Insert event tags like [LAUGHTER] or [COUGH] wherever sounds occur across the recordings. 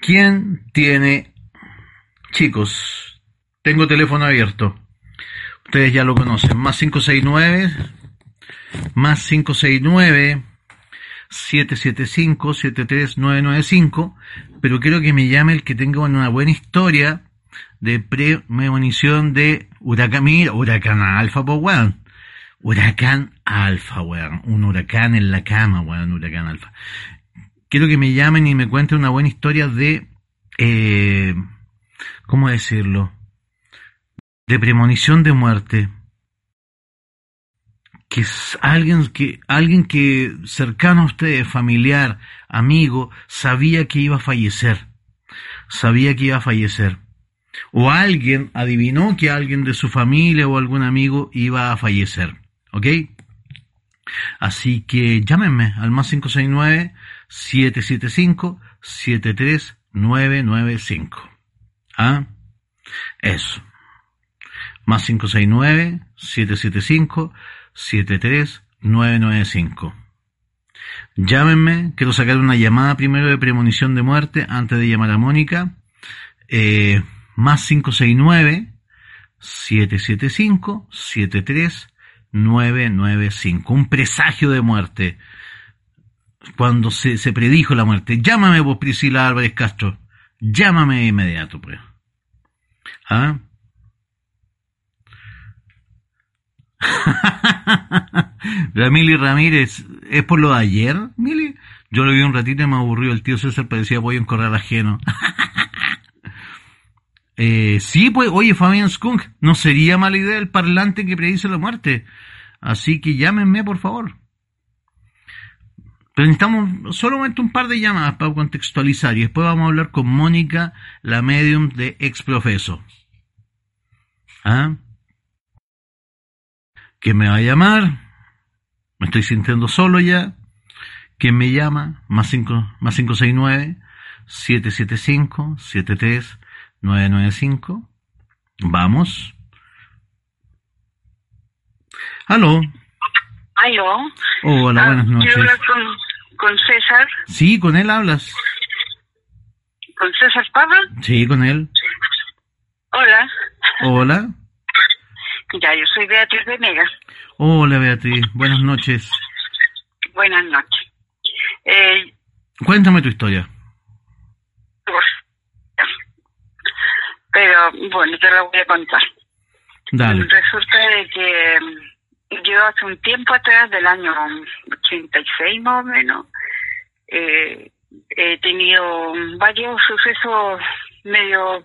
¿Quién tiene... Chicos, tengo teléfono abierto. Ustedes ya lo conocen. Más 569. Más 569. 775-73995, pero quiero que me llame el que tenga una buena historia de premonición de huracán, mira, huracán alfa, pues weón. Huracán alfa, weón. Un huracán en la cama, weón, huracán alfa. Quiero que me llamen y me cuenten una buena historia de, eh, ¿cómo decirlo? De premonición de muerte que alguien que alguien que cercano a usted, familiar, amigo, sabía que iba a fallecer. Sabía que iba a fallecer. O alguien adivinó que alguien de su familia o algún amigo iba a fallecer. ¿Ok? Así que llámenme al más 569 775 73995. ¿Ah? Eso. Más 569 775 73995. Llámenme, quiero sacar una llamada primero de premonición de muerte antes de llamar a Mónica. Eh, más 569 775 73995. Un presagio de muerte. Cuando se, se predijo la muerte. Llámame vos, Priscila Álvarez Castro. Llámame de inmediato, pues. ¿Ah? [LAUGHS] La Mili Ramírez, ¿es por lo de ayer, Mili? Yo lo vi un ratito y me aburrió. El tío César parecía pollo en corral ajeno. [LAUGHS] eh, sí, pues, oye, Fabián Skunk, no sería mala idea el parlante que predice la muerte. Así que llámenme, por favor. Pero necesitamos solamente un par de llamadas para contextualizar y después vamos a hablar con Mónica, la medium de Exprofeso. ¿Ah? ¿Quién me va a llamar? Me estoy sintiendo solo ya. ¿Quién me llama? Más, cinco, más 569 775 73995. Vamos. ¿Aló? Hola, buenas noches. ¿Quiero hablar con, con César? Sí, con él hablas. ¿Con César Pablo? Sí, con él. Hola. Hola. Ya, yo soy Beatriz Venegas. Hola, Beatriz. Buenas noches. Buenas noches. Eh, Cuéntame tu historia. pero, bueno, te la voy a contar. Dale. Resulta de que yo hace un tiempo atrás, del año 86 más o menos, eh, he tenido varios sucesos medio,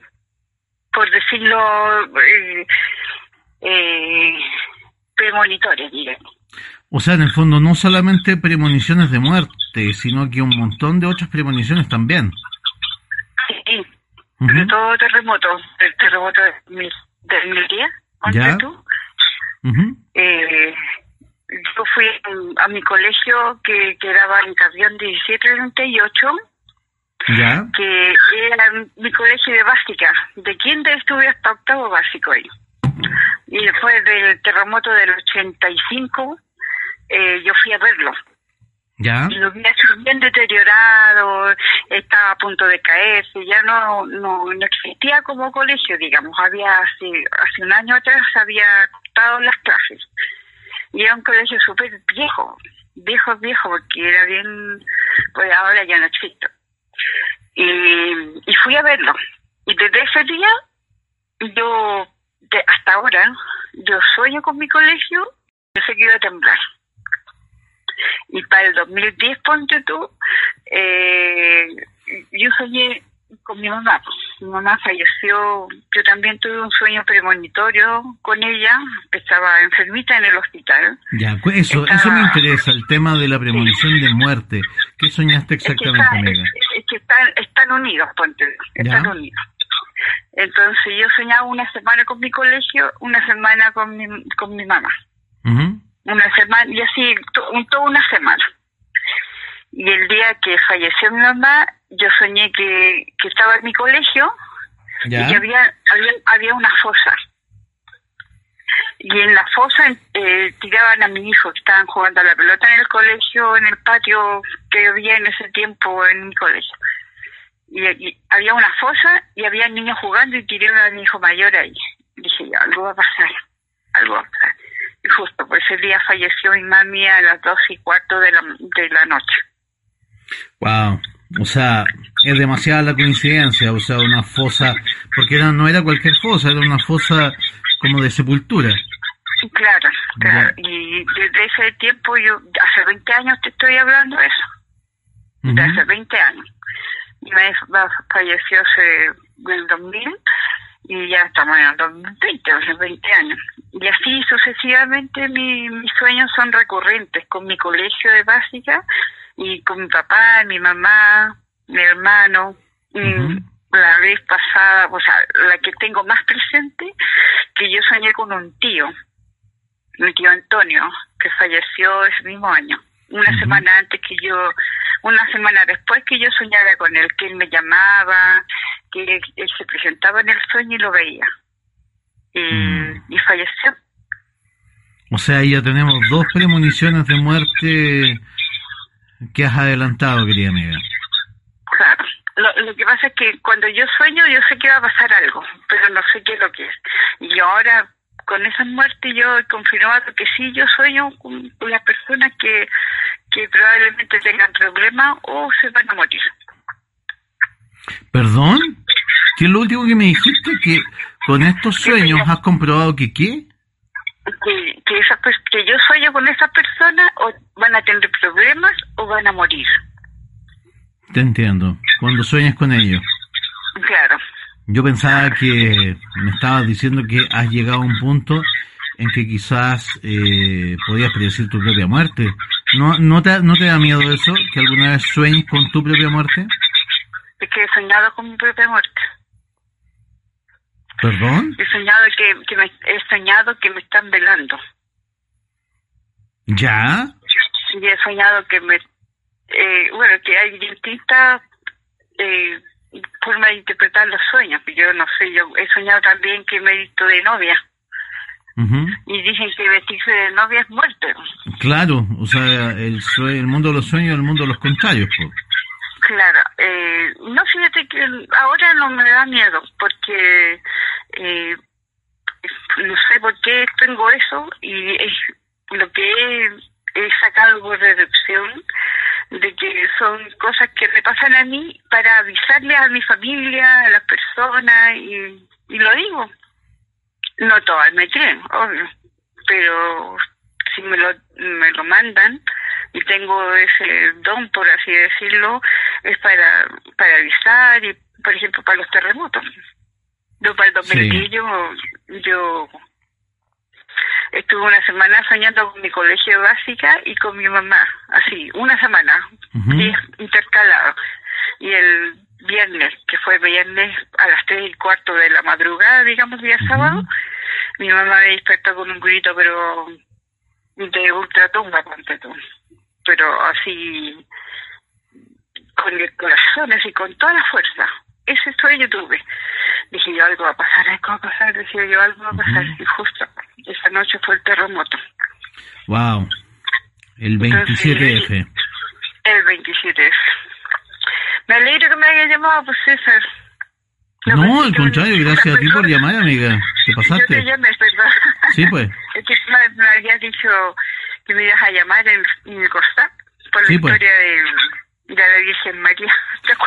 por decirlo, eh, eh, premonitores, digamos. O sea, en el fondo, no solamente premoniciones de muerte, sino que un montón de otras premoniciones también. Sí, Ujú. sobre todo terremoto, el terremoto de 2010, ponte Ya. tú. Eh, yo fui a mi colegio que quedaba en Carrión 1738, Ya. que era mi colegio de básica. De kinder estuve hasta octavo básico ahí. Y después del terremoto del 85, eh, yo fui a verlo. Ya. Y lo vi bien deteriorado, estaba a punto de caerse, ya no, no, no existía como colegio, digamos. Había hace, hace un año atrás había las clases. Y era un colegio súper viejo, viejo, viejo, porque era bien, pues ahora ya no existe. Y, fui a verlo. Y desde ese día, yo, hasta ahora, yo sueño con mi colegio, yo sé que iba a temblar. Y para el 2010, ponte tú, eh, yo soñé con mi mamá. Mi mamá falleció, yo también tuve un sueño premonitorio con ella, estaba enfermita en el hospital. Ya, eso, eso me interesa, el tema de la premonición de muerte. ¿Qué soñaste Es que, exactamente, amiga? es- es que están, están unidos, ponte, están Ya. unidos. Entonces yo soñaba una semana con mi colegio, una semana con mi, con mi mamá. Una semana y así to- un- toda una semana y el día que falleció mi mamá yo soñé que, que estaba en mi colegio Ya. y que había, había había una fosa y en la fosa eh, tiraban a mi hijo que estaban jugando a la pelota en el colegio en el patio que había en ese tiempo en mi colegio y, había una fosa y había niños jugando y tiraron a mi hijo mayor ahí. Dije yo, algo va a pasar, algo va a pasar. Y justo por ese día falleció mi mami a las dos y cuarto de la, de la noche. Wow, o sea, es demasiada la coincidencia, o sea, una fosa, porque era, no era cualquier fosa, era una fosa como de sepultura. Claro, claro. Y desde ese tiempo, yo, hace 20 años te estoy hablando de eso. De hace 20 años. Mi mamá falleció hace, en el 2000 y ya estamos en el 2020, hace 20 años. Y así sucesivamente mi, mis sueños son recurrentes con mi colegio de básica y con mi papá, mi mamá, mi hermano. La vez pasada, o sea, la que tengo más presente, que yo soñé con un tío, mi tío Antonio, que falleció ese mismo año, una semana antes que yo, una semana después que yo soñara con él, que él me llamaba, que él, se presentaba en el sueño y lo veía. Y, mm. y falleció. O sea, ya tenemos dos premoniciones de muerte que has adelantado, querida amiga. [LAUGHS] Claro. Lo, que pasa es que cuando yo sueño, yo sé que va a pasar algo, pero no sé qué es lo que es. Y ahora, con esa muerte, yo he confirmado que sí, yo sueño con las personas que, que probablemente tengan problemas o se van a morir. ¿Perdón? ¿Qué es lo último que me dijiste? ¿Que con estos sueños has comprobado que qué? Que, que, esa, que yo sueño con esas personas o van a tener problemas o van a morir. Te entiendo. Cuando sueñas con ellos. Claro. Yo pensaba que me estabas diciendo que has llegado a un punto en que quizás eh, podías predecir tu propia muerte. ¿No, no, te, ¿No te da miedo eso? ¿Que alguna vez sueñes con tu propia muerte? Es que he soñado con mi propia muerte. ¿Perdón? He soñado que, que me, he soñado que me están velando. ¿Ya? Y he soñado que me eh, bueno, que hay distintas eh, formas de interpretar los sueños. Yo no sé, yo he soñado también que me he visto de novia. Y dicen que vestirse de novia es muerte. Claro, o sea, el, el mundo de los sueños es el mundo de los contrarios. Claro, eh, no fíjate que ahora no me da miedo porque eh, no sé por qué tengo eso y es lo que he, he sacado por reducción de que son cosas que me pasan a mí para avisarle a mi familia, a las personas y, y lo digo. No todas me creen, obvio, pero si me lo, me lo mandan y tengo ese don, por así decirlo, es para, para avisar y, por ejemplo, para los terremotos. Yo para el 2010 yo, yo estuve una semana soñando con mi colegio básica y con mi mamá, así, una semana, intercalado. Y el viernes, que fue viernes a las tres y cuarto de la madrugada, digamos, día sábado, mi mamá me despertó con un grito, pero de ultratumba, ponte tú. Pero así, con el corazón, así, con toda la fuerza. Ese sueño tuve. Dije yo, algo va a pasar, algo va a pasar, dije yo, algo va a pasar. Y justo esa noche fue el terremoto. Wow. El 27F. El 27F. Me alegro que me haya llamado, pues César. No, al contrario, gracias a ti por llamar, amiga. Te pasaste. Yo te llamé, ¿verdad? Sí, pues. [LAUGHS] Es que me, me habías dicho que me ibas a llamar en, en Costa por la pues. historia de, de, la Virgen María.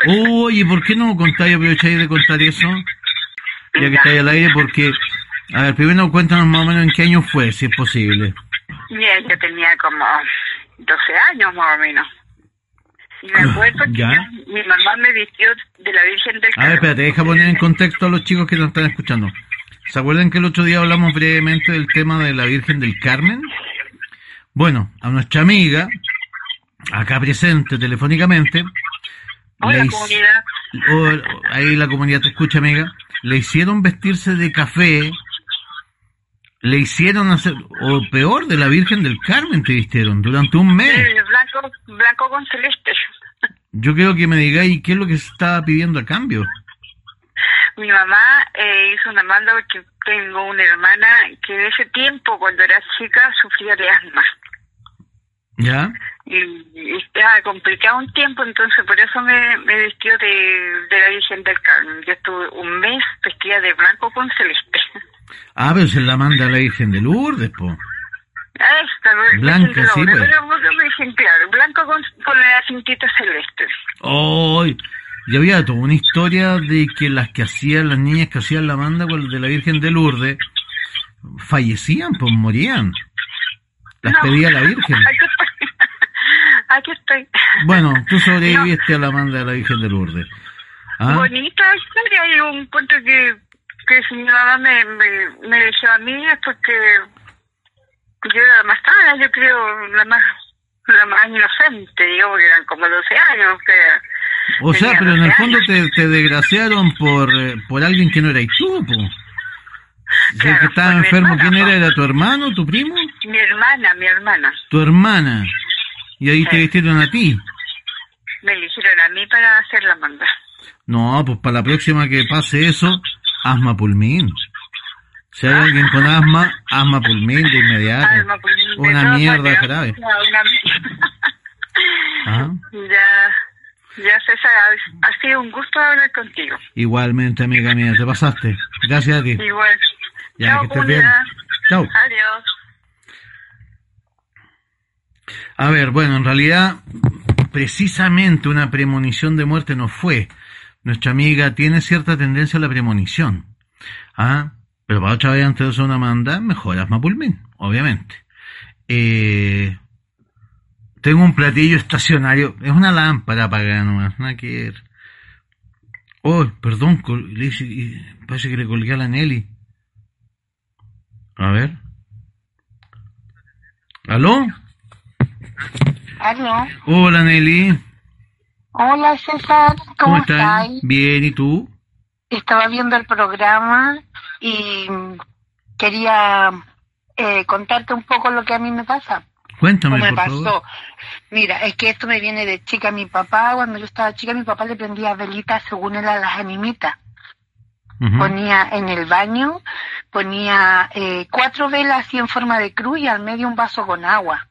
[LAUGHS] Oye, ¿por qué no contáis, aprovecháis de contar eso? Ya que estáis al aire, porque a ver, primero cuéntanos más o menos en qué año fue, si es posible. Bien, yo tenía como 12 años más o menos. Y me acuerdo que mi mamá me vistió de la Virgen del Carmen. A ver, espérate, deja poner en contexto a los chicos que nos están escuchando. ¿Se acuerdan que el otro día hablamos brevemente del tema de la Virgen del Carmen? Bueno, a nuestra amiga, acá presente telefónicamente, Hola, comunidad. ahí la comunidad te escucha, amiga. Le hicieron vestirse de café le hicieron hacer, o peor, de la Virgen del Carmen te vistieron durante un mes. blanco, blanco con celeste. Yo quiero que me digáis qué es lo que se estaba pidiendo a cambio. Mi mamá eh, hizo una manda porque tengo una hermana que en ese tiempo, cuando era chica, sufría de asma. ¿Ya? Y, estaba complicado un tiempo, entonces por eso me, me vistió de, de la Virgen del Carmen. Yo estuve un mes vestida de blanco con celeste. Ah, pero se la manda a la Virgen de Lourdes, po. Ah, esta, Blanca, Virgen sí, pues. Pero dicen, claro, blanco con, con la cintita celeste. ¡Ay! Y había toda una historia de que las que hacían, las niñas que hacían la manda con de la Virgen de Lourdes, fallecían, pues morían. Las No. pedía la Virgen. Estoy. Aquí estoy. Bueno, tú sobreviviste [LAUGHS] a la manda de la Virgen de Lourdes. ¿Ah? Bonita historia y un punto que, que mi mamá me, me, me eligió a mí es porque yo era la más sana, yo creo, la más la más inocente, digamos que eran como 12 años. Que O sea, pero en el 12 fondo te, te desgraciaron por, eh, por alguien que no erais tú. Si el que estaba enfermo, hermana, ¿quién era? ¿Era tu hermano, tu primo? Mi hermana, mi hermana, Tu hermana. Y ahí te vistieron a ti. me eligieron a mí para hacer la manda. No, pues para la próxima que pase eso, asma pulmín. Si hay alguien con asma, asma pulmín de inmediato. De Una mierda maneras, grave. ya, una. Ah. [LAUGHS] Ya, ya César, ha, ha sido un gusto hablar contigo. Igualmente, amiga mía, te pasaste. Gracias a ti. Igual. Ya, Chao, que estés bien. Chao. Adiós. A ver, bueno, en realidad, precisamente una premonición de muerte no fue. Nuestra amiga tiene cierta tendencia a la premonición. ¿Ah? Pero para otra vez antes de hacer una manda, mejor asma pulmín, obviamente. Eh, tengo un platillo estacionario, es una lámpara apagada nomás, nada que. Oh, perdón, parece que le colgué a la Nelly. A ver. ¿Aló? Aló. Hola Nelly, Hola César, ¿cómo, estás? Bien, ¿y tú? Estaba viendo el programa y quería eh, contarte un poco lo que a mí me pasa. Cuéntame, ¿Cómo me por pasó? favor. Mira, es que esto me viene de chica. Mi papá, cuando yo estaba chica, mi papá le prendía velitas según él a las animitas. Ponía en el baño, ponía eh, cuatro velas así en forma de cruz y al medio un vaso con agua.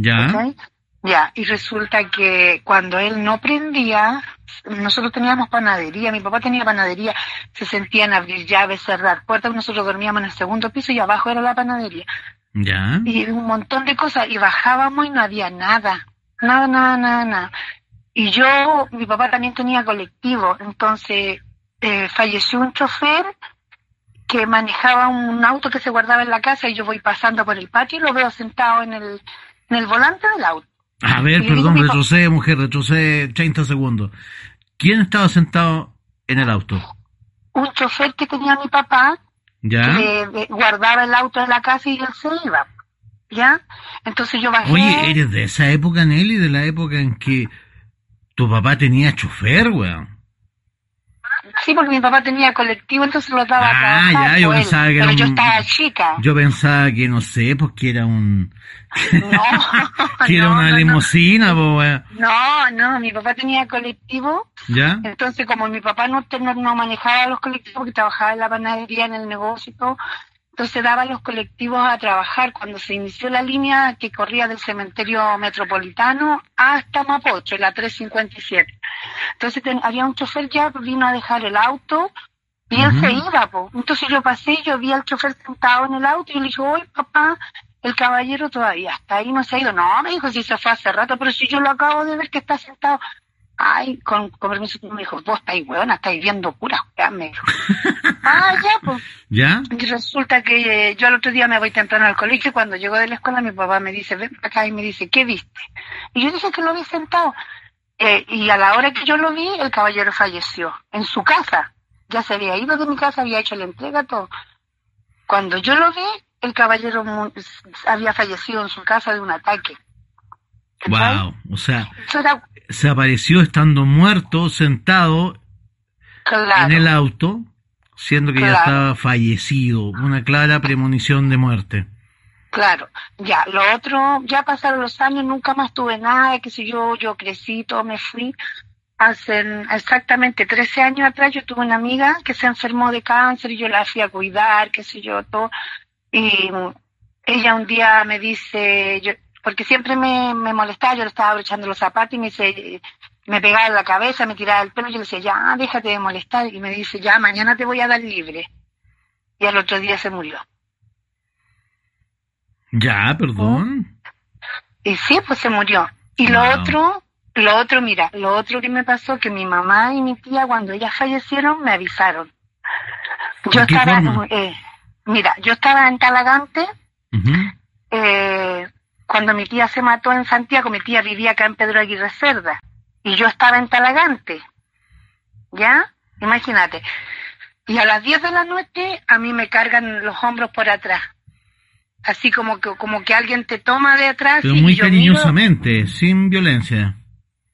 ¿Ya? Ya, y resulta que cuando él no prendía, nosotros teníamos panadería, mi papá tenía panadería, se sentían abrir llaves, cerrar puertas, nosotros dormíamos en el segundo piso y abajo era la panadería. ¿Ya? Y un montón de cosas, y bajábamos y no había nada, nada, nada, nada, nada. Y yo, mi papá también tenía colectivo, entonces eh, falleció un chofer que manejaba un auto que se guardaba en la casa y yo voy pasando por el patio y lo veo sentado en el, en el volante del auto. A ver, perdón, retrocede, mujer, retrocede 30 segundos. ¿Quién estaba sentado en el auto? un chofer que tenía mi papá ¿Ya? que eh, guardaba el auto en la casa y él se iba. ¿Ya? Entonces yo bajé. Oye, ¿eres de esa época, Nelly? De la época en que tu papá tenía chofer, weón. Sí, porque mi papá tenía colectivo, entonces lo daba a Ah, trabajar, ya, yo él. pensaba que era Pero yo estaba chica. Yo pensaba que, no sé, pues que era un... No, [LAUGHS] que era no, una no, no. limusina, weón. No, no, mi papá tenía colectivo, ¿Ya? entonces como mi papá no, no, no manejaba los colectivos, porque trabajaba en la panadería, en el negocio y todo, entonces daba los colectivos a trabajar cuando se inició la línea que corría del cementerio metropolitano hasta Mapocho, la 357. Entonces ten- había un chofer ya, vino a dejar el auto y él se iba, po. Entonces yo pasé y yo vi al chofer sentado en el auto y yo le dije, oye papá, el caballero todavía está ahí, no se ha ido. No, me dijo, si se fue hace rato, pero si yo lo acabo de ver que está sentado. Ay, con, con permiso, me dijo, vos estáis hueona, estáis viendo puras me dijo. ah, ya, pues. ¿Ya? Y resulta que eh, yo al otro día me voy temprano al colegio y cuando llego de la escuela mi papá me dice, ven para acá y me dice, ¿qué viste? Y yo dije que lo vi sentado. Eh, y a la hora que yo lo vi, el caballero falleció en su casa. Ya se había ido de mi casa, había hecho la entrega, todo. Cuando yo lo vi, el caballero había fallecido en su casa de un ataque. Wow. O sea, se apareció estando muerto, sentado claro. en el auto, siendo que ya estaba fallecido. Una clara premonición de muerte. Claro, ya, lo otro, ya pasaron los años, nunca más tuve nada, que si yo, yo crecí, todo me fui. Hace exactamente 13 años atrás yo tuve una amiga que se enfermó de cáncer y yo la fui a cuidar, qué sé yo, todo. Y ella un día me dice, yo, porque siempre me, me molestaba, yo le estaba abrochando los zapatos y me dice, me pegaba en la cabeza, me tiraba el pelo, y yo le decía, ya, déjate de molestar, y me dice, ya, mañana te voy a dar libre. Y al otro día se murió. Ya, perdón. Y sí, pues se murió. Y lo otro, lo otro, mira, lo otro que me pasó, que mi mamá y mi tía, cuando ellas fallecieron, me avisaron. Yo estaba, eh, mira, yo estaba en Talagante, eh, cuando mi tía se mató en Santiago, mi tía vivía acá en Pedro Aguirre Cerda, y yo estaba en Talagante, ¿ya? Imagínate. Y a las 10 de la noche a mí me cargan los hombros por atrás. Así como que, como que alguien te toma de atrás. Pero muy cariñosamente, sin violencia.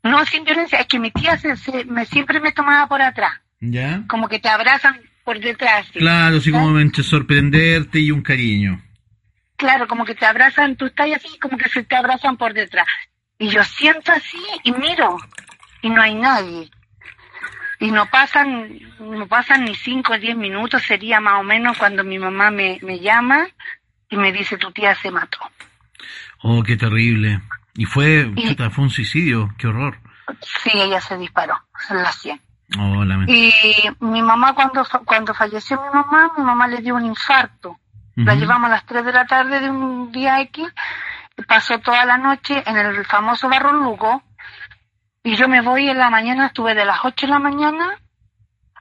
No, sin violencia, es que mi tía se, me, siempre me tomaba por atrás. ¿Ya? Como que te abrazan por detrás. Claro, así como sorprenderte y un cariño. Claro, como que te abrazan, tú estás así, como que se te abrazan por detrás. Y yo siento así y miro, y no hay nadie. Y no pasan, no pasan ni cinco o diez minutos, sería más o menos cuando mi mamá me, me llama y me dice, tu tía se mató. Oh, qué terrible. Y fue, fue un suicidio, qué horror. Sí, ella se disparó en la 100. Oh, y mi mamá, cuando, cuando falleció mi mamá, mi mamá le dio un infarto. La llevamos a las 3 de la tarde de un día X, pasó toda la noche en el famoso Barro Lugo, y yo me voy en la mañana, estuve de las 8 de la mañana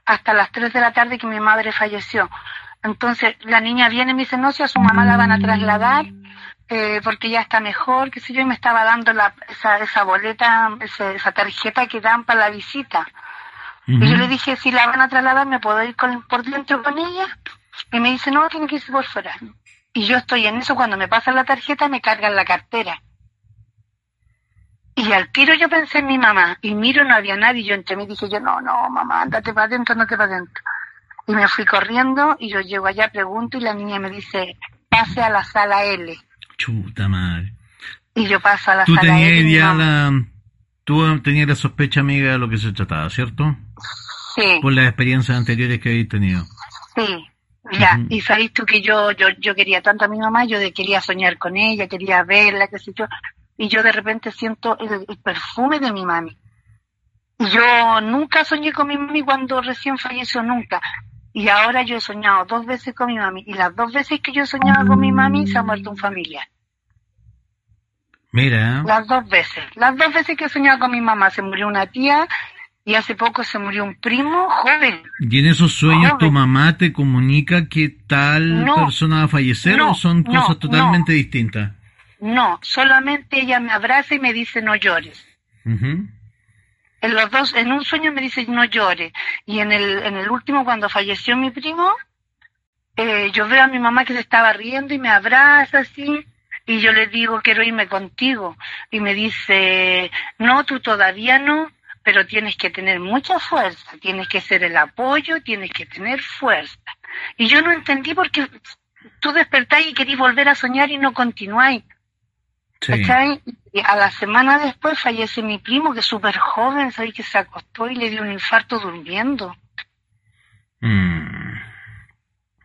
hasta las 3 de la tarde que mi madre falleció. Entonces la niña viene y me dice, no, si a su mamá la van a trasladar, eh, porque ya está mejor, qué sé yo, y me estaba dando la, esa, esa boleta, esa, tarjeta que dan para la visita. Y yo le dije, si la van a trasladar, ¿me puedo ir con, por dentro con ella? Y me dice, no, tiene que irse por fuera. Y yo estoy en eso, cuando me pasan la tarjeta, me cargan la cartera. Y al tiro yo pensé en mi mamá, y miro, no había nadie, y yo entre mí dije yo, no, no, mamá, andate para adentro, andate para adentro. Y me fui corriendo, y yo llego allá, pregunto, y la niña me dice, pase a la sala L. Chuta madre. Y yo paso a la sala L. Ya la, tú tenías la sospecha, amiga, de lo que se trataba, ¿cierto? Sí. Por las experiencias anteriores que habéis tenido. Sí. Ya, y sabes tú que yo, yo, yo quería tanto a mi mamá, yo quería soñar con ella, quería verla, qué sé yo, y yo de repente siento el, perfume de mi mami. Y yo nunca soñé con mi mami cuando recién falleció, nunca. Y ahora yo he soñado dos veces con mi mami. Y las dos veces que yo he soñado con mi mami se ha muerto un familiar. Mira. Las dos veces. Las dos veces que he soñado con mi mamá se murió una tía y hace poco se murió un primo joven. ¿Y en esos sueños tu mamá te comunica que tal persona va a fallecer o son cosas totalmente distintas? No, solamente ella me abraza y me dice no llores en los dos, en un sueño me dice no llore y en el, en el último cuando falleció mi primo, eh, yo veo a mi mamá que se estaba riendo y me abraza así y yo le digo quiero irme contigo y me dice no tú todavía no pero tienes que tener mucha fuerza tienes que ser el apoyo tienes que tener fuerza y yo no entendí porque tú despertáis y querís volver a soñar y no continuáis y a la semana después fallece mi primo, que es súper joven, ¿sabes? Que se acostó y le dio un infarto durmiendo. Mm.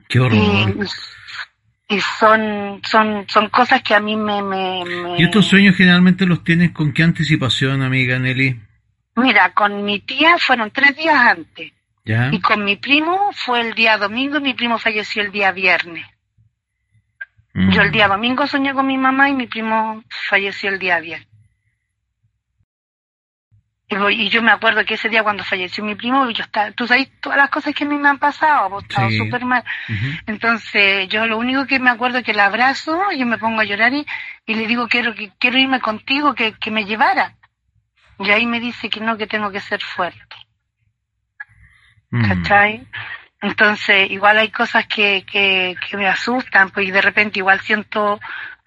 Qué horror. Y, son, son, son cosas que a mí me, me, ¿Y estos sueños generalmente los tienes con qué anticipación, amiga Nelly? Mira, con mi tía fueron tres días antes. ¿Ya? Y con mi primo fue el día domingo y mi primo falleció el día viernes. Yo el mm. día domingo soñé con mi mamá y mi primo falleció el día viernes. Y, yo me acuerdo que ese día cuando falleció mi primo, yo estaba, tú sabes todas las cosas que a mí me han pasado, pues estaba súper mal. Entonces, yo lo único que me acuerdo es que la abrazo, y me pongo a llorar y, le digo, quiero que quiero irme contigo, que, que me llevara. Y ahí me dice que no, que tengo que ser fuerte. Mm. ¿Cachai? Entonces, igual hay cosas que, que, me asustan, pues de repente igual siento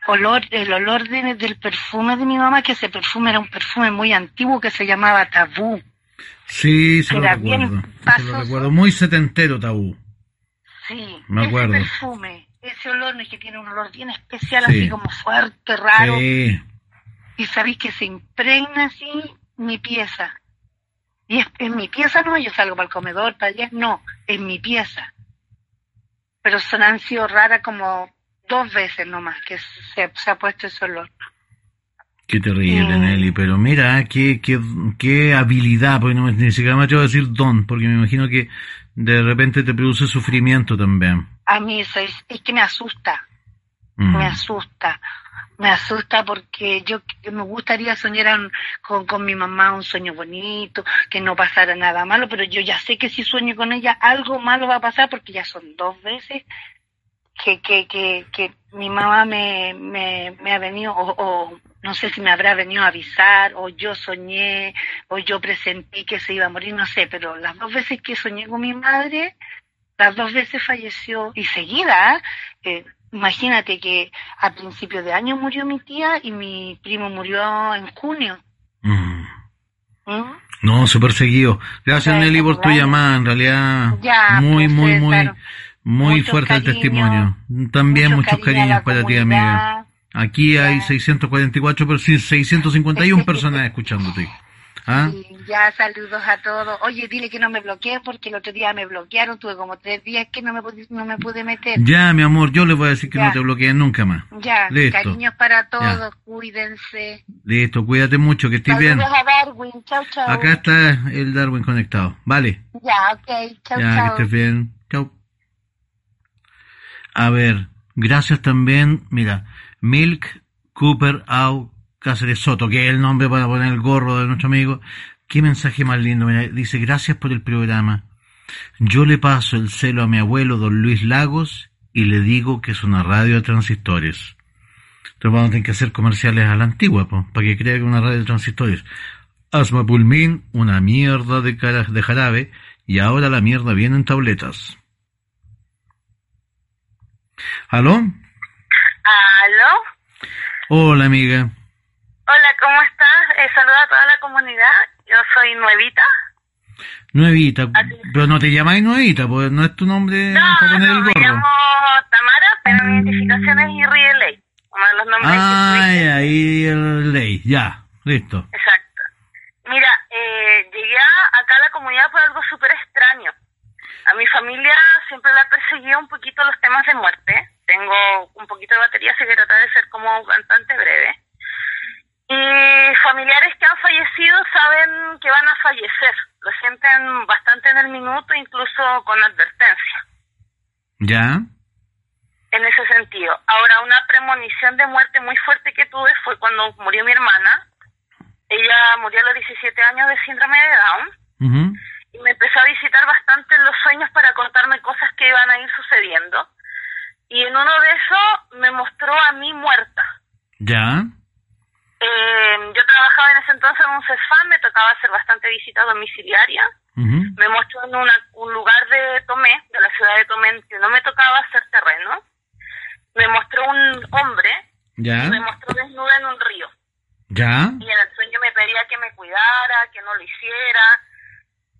olor, el olor del perfume de mi mamá, que ese perfume era un perfume muy antiguo que se llamaba tabú. Sí, se lo recuerdo. Se lo recuerdo, muy setentero tabú. Sí, me acuerdo. ese perfume, ese olor es que tiene un olor bien especial, así como fuerte, raro. Sí. Y sabéis que se impregna así mi pieza. Y es, en mi pieza no, yo salgo para el comedor, para allá, no, en mi pieza. Pero son han sido raras como dos veces nomás que se, ha puesto ese olor. Qué terrible, Mm. Nelly, pero mira, qué, qué, qué habilidad, porque no ni siquiera me atrevo a decir don, porque me imagino que de repente te produce sufrimiento también. A mí eso es, es que me asusta, Mm. me asusta. Me asusta porque yo me gustaría soñar con, con mi mamá un sueño bonito, que no pasara nada malo, pero yo ya sé que si sueño con ella algo malo va a pasar porque ya son dos veces que, que, que, que mi mamá me, me, me ha venido, o, o no sé si me habrá venido a avisar, o yo soñé, o yo presentí que se iba a morir, no sé, pero las dos veces que soñé con mi madre, las dos veces falleció y seguida, eh, imagínate que a principios de año murió mi tía y mi primo murió en junio. Mm. ¿Mm? No, súper seguido. Gracias, Nelly, por tu llamada. En realidad, Ya, muy, pues, muy, muy, César. muy Mucho fuerte el testimonio. También Mucho muchos cariños para ti, amiga. Aquí hay Ya. 644, pero sí, 651 [LAUGHS] personas escuchándote. ¿Ah? Y ya saludos a todos. Oye, dile que no me bloqueen porque el otro día me bloquearon. Tuve como tres días que no me, pude- no me pude meter. Ya, mi amor, yo les voy a decir que Ya. no te bloqueen nunca más. Ya, Listo. cariños para todos. Cuídense. Listo, cuídate mucho, que estés bien. Saludos a Darwin. Chau, chau. Acá está el Darwin conectado. Vale. Ya, ok. Chau, Ya, que estés bien. Chau. A ver, gracias también, mira, Milk Cooper Au Cáceres Soto, que es el nombre para poner el gorro de nuestro amigo. Qué mensaje más lindo, mira, dice, gracias por el programa. Yo le paso el celo a mi abuelo, don Luis Lagos, y le digo que es una radio de transistores. Entonces vamos a tener que hacer comerciales a la antigua, po, para que crea que es una radio de transistores. Asma Pulmín, una mierda de, cara- de jarabe, y ahora la mierda viene en tabletas. ¿Aló? ¿Aló? Hola, amiga. Hola, ¿cómo estás? Eh, saluda a toda la comunidad. Yo soy Nuevita. Nuevita. Así. Pero no te llamáis Nuevita, pues no es tu nombre No, para poner no, el me llamo Tamara, pero mi identificación es Irrieley. Uno de los nombres que ahí el ley. Ya, listo. Exacto. Mira, eh, llegué acá a la comunidad por algo súper extraño. A mi familia siempre la perseguía un poquito los temas de muerte. Tengo un poquito de batería, así que trataré de ser como bastante breve. Y familiares que han fallecido saben que van a fallecer. Lo sienten bastante en el minuto, incluso con advertencia. Ya. en ese sentido. Ahora, una premonición de muerte muy fuerte que tuve fue cuando murió mi hermana. Ella murió a los 17 años de síndrome de Down y me empezó a visitar bastante en los sueños para contarme cosas que iban a ir sucediendo. Y en uno de esos me mostró a mí muerta. Ya. Eh, yo trabajaba en ese entonces en un CESFAM, me tocaba hacer bastante visita domiciliaria. Me mostró en una- un lugar de Tomé, de la ciudad de Tomé, que no me tocaba hacer terreno. Me mostró un hombre Ya. me mostró desnuda en un río. Ya. Y en el sueño me pedía que me cuidara, que no lo hiciera.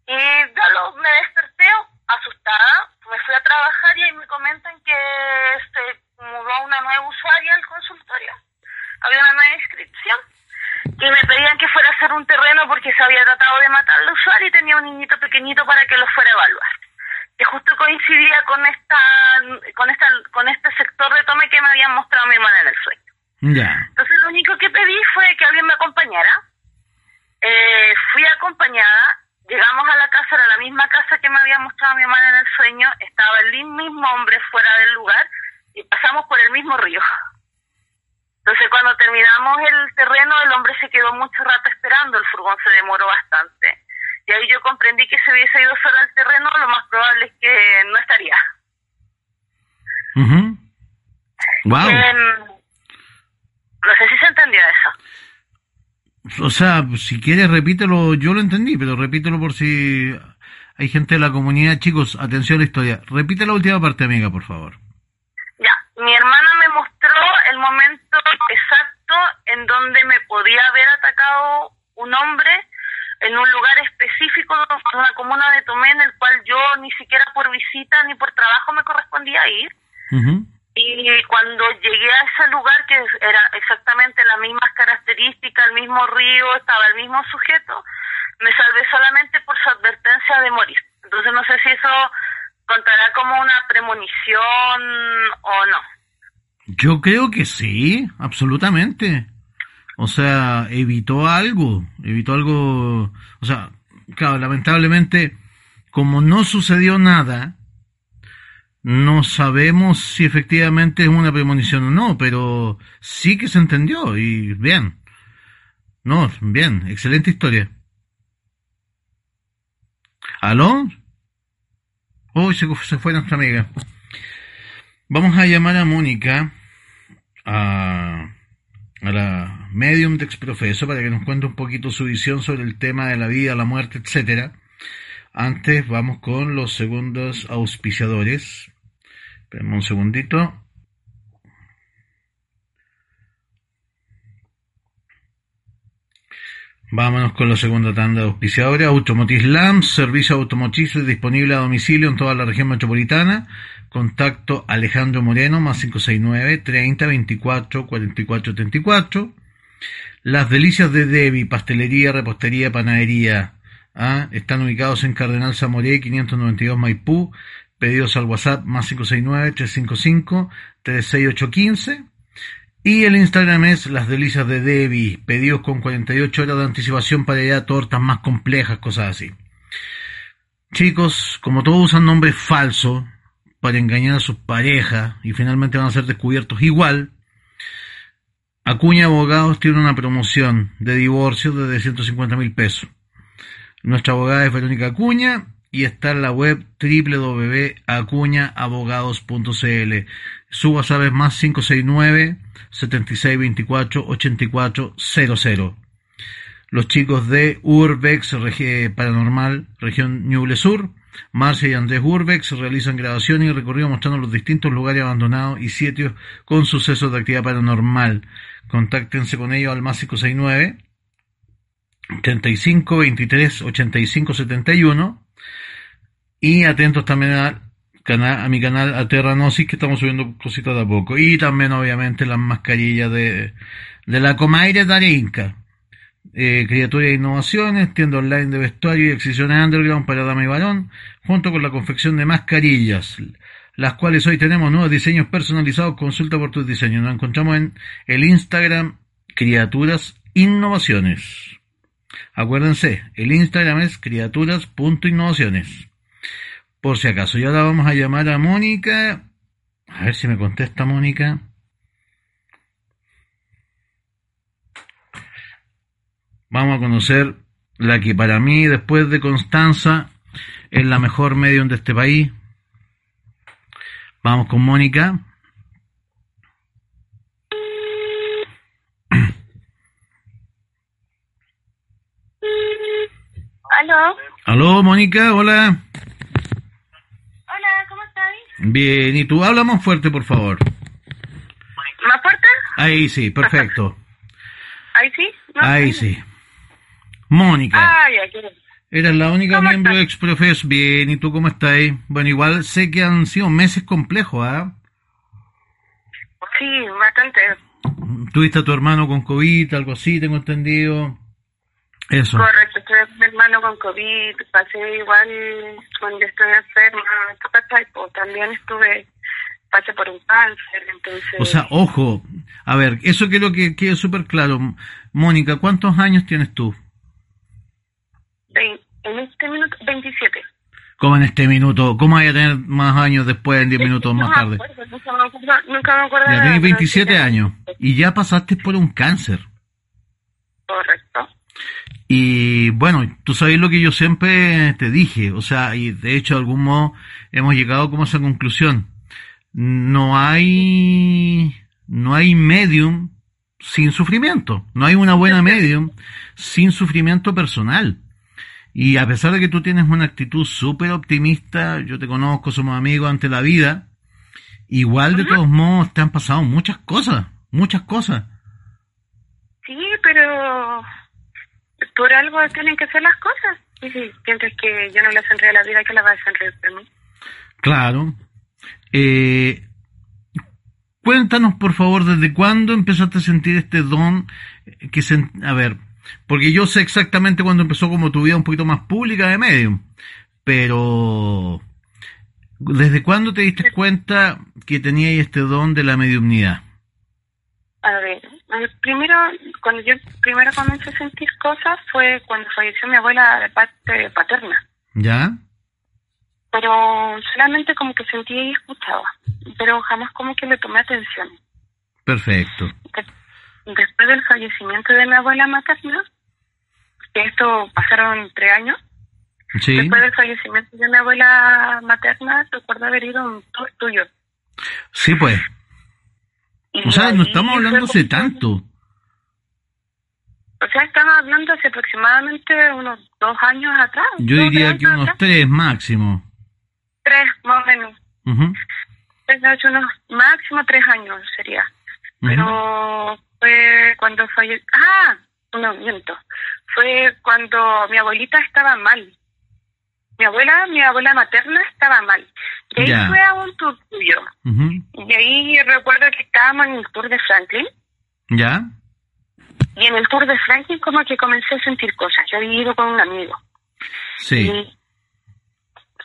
Y ya lo, me desperté asustada, me fui a trabajar y ahí me comentan que se mudó una nueva usuaria al consultorio. Había una nueva inscripción. Y me pedían que fuera a hacer un terreno porque se había tratado de matar al usuario y tenía un niñito pequeñito para que lo fuera a evaluar. Que justo coincidía con esta, con esta, con este sector de tome que me habían mostrado mi hermana en el sueño. Entonces lo único que pedí fue que alguien me acompañara. Eh, fui acompañada, llegamos a la casa, era la misma casa que me había mostrado mi hermana en el sueño, estaba el mismo hombre fuera del lugar y pasamos por el mismo río. Entonces cuando terminamos el terreno, el hombre se quedó mucho rato esperando, el furgón se demoró bastante. Y ahí yo comprendí que si hubiese ido solo al terreno, lo más probable es que no estaría. Ujú. Wow. Em, no sé si se entendió eso. O sea, si quieres repítelo, yo lo entendí, pero repítelo por si hay gente de la comunidad. Chicos, atención a la historia. Repite la última parte, amiga, por favor. Ya, mi hermana me mostró el momento exacto en donde me podía haber atacado un hombre en un lugar específico de una comuna de Tomé en el cual yo ni siquiera por visita ni por trabajo me correspondía ir. Y cuando llegué a ese lugar, que era exactamente las mismas características, el mismo río, estaba el mismo sujeto, me salvé solamente por su advertencia de morir. Entonces no sé si eso contará como una premonición o no. Yo creo que sí, absolutamente. O sea, evitó algo, evitó algo, o sea, claro, lamentablemente, como no sucedió nada, no sabemos si efectivamente es una premonición o no, pero sí que se entendió y bien. No, bien, excelente historia. ¿Aló? Uy, se, se fue nuestra amiga. Vamos a llamar a Mónica, a, a la medium de exprofeso, para que nos cuente un poquito su visión sobre el tema de la vida, la muerte, etcétera. Antes vamos con los segundos auspiciadores. Esperen un segundito. Vámonos con la segunda tanda de auspiciadores. Automotive Lamps, servicio automotriz disponible a domicilio en toda la región metropolitana. Contacto Alejandro Moreno, más 569 30 24 44 34. Las delicias de Debbie, pastelería, repostería, panadería. ¿ah? Están ubicados en Cardenal Zamoré, 592 Maipú. Pedidos al WhatsApp más 569 355 36815. Y el Instagram es Las Delicias de Debbie, pedidos con 48 horas de anticipación para ir a tortas más complejas, cosas así. Chicos, como todos usan nombres falsos para engañar a sus parejas y finalmente van a ser descubiertos igual, Acuña Abogados tiene una promoción de divorcio de 150 mil pesos. Nuestra abogada es Verónica Acuña y está en la web www.acuñaabogados.cl. Su WhatsApp es más 569 7624 8400. Los chicos de Urbex Paranormal, región Ñuble Sur, Marcia y Andrés Urbex realizan grabaciones y recorrido mostrando los distintos lugares abandonados y sitios con sucesos de actividad paranormal. Contáctense con ellos al más 569 35 23 85 71 y atentos también a, a mi canal Aterranosis que estamos subiendo cositas de a poco. Y también obviamente las mascarillas de, de la Comaire. Eh, criatura Innovaciones, tienda online de vestuario y exhibiciones underground para dama y varón, junto con la confección de mascarillas, las cuales hoy tenemos nuevos diseños personalizados. Consulta por tus diseños. Nos encontramos en el Instagram Criaturas Innovaciones. Acuérdense, el Instagram es criaturas.innovaciones por si acaso. Y ahora vamos a llamar a Mónica. A ver si me contesta Mónica. Vamos a conocer la que para mí, después de Constanza, es la mejor medium de este país. Vamos con Mónica. Aló. Aló, Mónica, hola. Bien, ¿y tú? Habla más fuerte, por favor. ¿Más fuerte? Ahí sí, perfecto. [LAUGHS] ¿Ahí sí? Ahí sí. Mónica. Ay, ay, Eres la única ¿Cómo miembro estás? de Exprofes. Bien, ¿y tú cómo estás? Bueno, igual sé que han sido meses complejos, ¿ah? Sí, bastante. Tuviste a tu hermano con COVID, algo así, tengo entendido. Eso. Correcto, estoy con mi hermano con COVID, pasé igual cuando estoy enferma, pues, también estuve, pasé por un cáncer, entonces... O sea, ojo, a ver, eso quiero que quede súper claro. Mónica, ¿cuántos años tienes tú? En este minuto, 27. ¿Cómo en este minuto? ¿Cómo vaya a tener más años después, en 10 minutos más tarde? nunca me acuerdo, nunca me acuerdo Ya tenés nada, pero 27 sí, años y ya pasaste por un cáncer. Correcto. Y bueno, tú sabes lo que yo siempre te dije, o sea, y de hecho de algún modo hemos llegado como a esa conclusión. No hay, no hay medium sin sufrimiento, no hay una buena medium sin sufrimiento personal. Y a pesar de que tú tienes una actitud súper optimista, yo te conozco, somos amigos ante la vida, igual de todos modos te han pasado muchas cosas, muchas cosas. Sí, pero por algo tienen que ser las cosas. Y si sientes que yo no le sonríe a la vida, que la va a sonreír por mí. Claro. Eh, cuéntanos, por favor, desde cuándo empezaste a sentir este don que se, a ver, porque yo sé exactamente cuándo empezó como tu vida un poquito más pública de medium, pero ¿desde cuándo te diste cuenta que tenías este don de la mediumnidad? A ver, primero, cuando yo primero comencé a sentir cosas fue cuando falleció mi abuela de parte paterna. ¿Ya? Pero solamente como que sentía y escuchaba, pero jamás como que le tomé atención. Perfecto. De- después del fallecimiento de mi abuela materna, que esto pasaron tres años, Sí. después del fallecimiento de mi abuela materna, recuerdo haber ido a un tour tuyo. Sí, pues. Y O sea, no estamos hablando hace tanto. O sea, estamos hablando hace aproximadamente unos dos años atrás. Yo diría que unos atrás. tres máximo. Tres, más o menos. Ujú, Desde hace unos máximo tres años sería. Pero fue cuando falleció. Ah, no, miento. Fue cuando mi abuelita estaba mal. Mi abuela, mi abuela materna estaba mal. Y ahí Ya. fue a un tour tuyo. Ujú. Y ahí recuerdo que estábamos en el tour de Franklin. ¿Ya? Y en el tour de Franklin como que comencé a sentir cosas. Yo había ido con un amigo. Sí. Y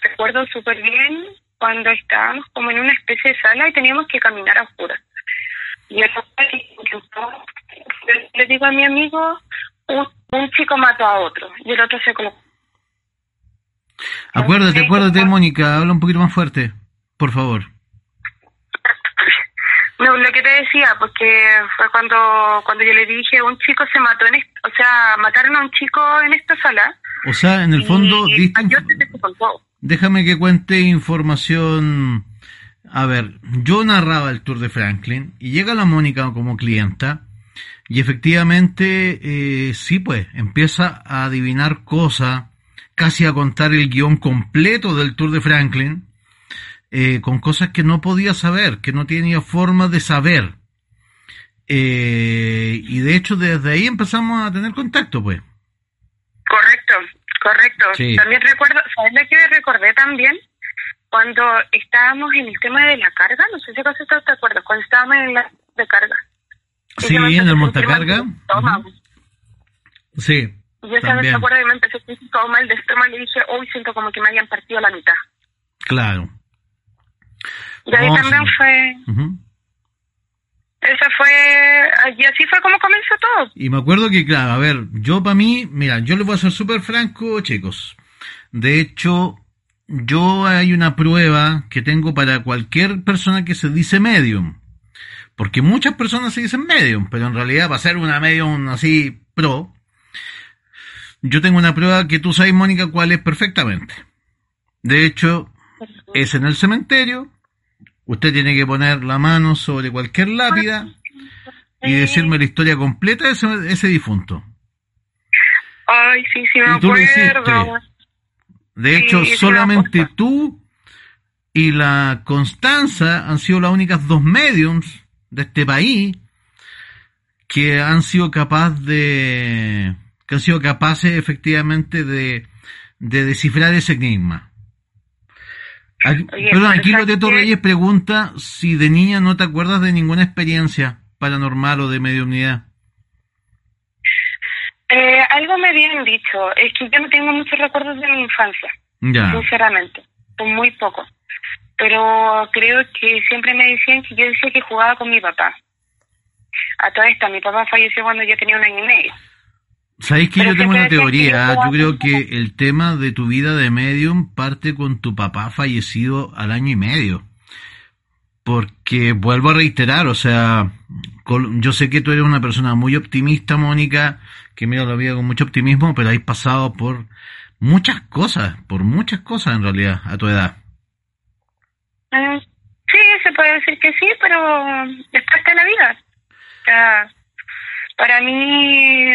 recuerdo súper bien cuando estábamos como en una especie de sala y teníamos que caminar a oscuras. Y el otro, le digo a mi amigo, un, un chico mató a otro y el otro se colocó. Acuérdate, acuérdate, Mónica, habla un poquito más fuerte, por favor. [LAUGHS] No, lo que te decía, porque fue cuando cuando yo le dije, un chico se mató en est- o sea, mataron a un chico en esta sala. O sea, en el fondo, y diste yo déjame que cuente información. A ver, yo narraba el tour de Franklin y llega la Mónica como clienta y efectivamente, eh, sí, pues, empieza a adivinar cosas, casi a contar el guion completo del tour de Franklin, eh, con cosas que no podía saber, que no tenía forma de saber. Eh, y de hecho, desde ahí empezamos a tener contacto, pues. Correcto, correcto. Sí. También recuerdo, ¿sabes lo que recordé también? Cuando estábamos en el tema de la carga, no sé si cosa te te acuerdas, cuando estábamos en la de carga. Y Sí, en el montacarga. de. Sí, Y yo esa vez acuerdo que me empecé a sentir todo mal de estómago y dije, hoy siento como que me hayan partido la mitad. claro. Y ahí No, también sí. fue, Ujú. esa fue, y así fue como comenzó todo. Y me acuerdo que, claro, a ver, yo para mí, mira, yo les voy a ser súper franco, chicos. De hecho, yo hay una prueba que tengo para cualquier persona que se dice medium. Porque muchas personas se dicen medium, pero en realidad para ser una medium así pro, yo tengo una prueba que tú sabes, Mónica, cuál es perfectamente. De hecho, es en el cementerio. Usted tiene que poner la mano sobre cualquier lápida y decirme la historia completa de ese, ese difunto. Ay, sí, sí, me Y tú lo hiciste. De hecho, sí solamente tú y la Constanza han sido las únicas dos mediums de este país que han sido capaces de que han sido capaces efectivamente de, de descifrar ese enigma. Aquí, Oye, perdón, aquí ¿sabes Loreto qué? Reyes pregunta si de niña no te acuerdas de ninguna experiencia paranormal o de mediunidad. Eh, algo me habían dicho, es que yo no tengo muchos recuerdos de mi infancia. Ya. sinceramente, son muy pocos. Pero creo que siempre me decían que yo decía que jugaba con mi papá. A toda esta, mi papá falleció cuando yo tenía un año y medio. Sabéis que Pero yo tengo una teoría. yo creo que el tema de tu vida de medium parte con tu papá fallecido al año y medio. Porque vuelvo a reiterar, o sea, yo sé que tú eres una persona muy optimista, Mónica, que mira la vida con mucho optimismo, pero has pasado por muchas cosas, por muchas cosas en realidad, a tu edad. Mm, Sí, se puede decir que sí, pero después está la vida. O sea, para mí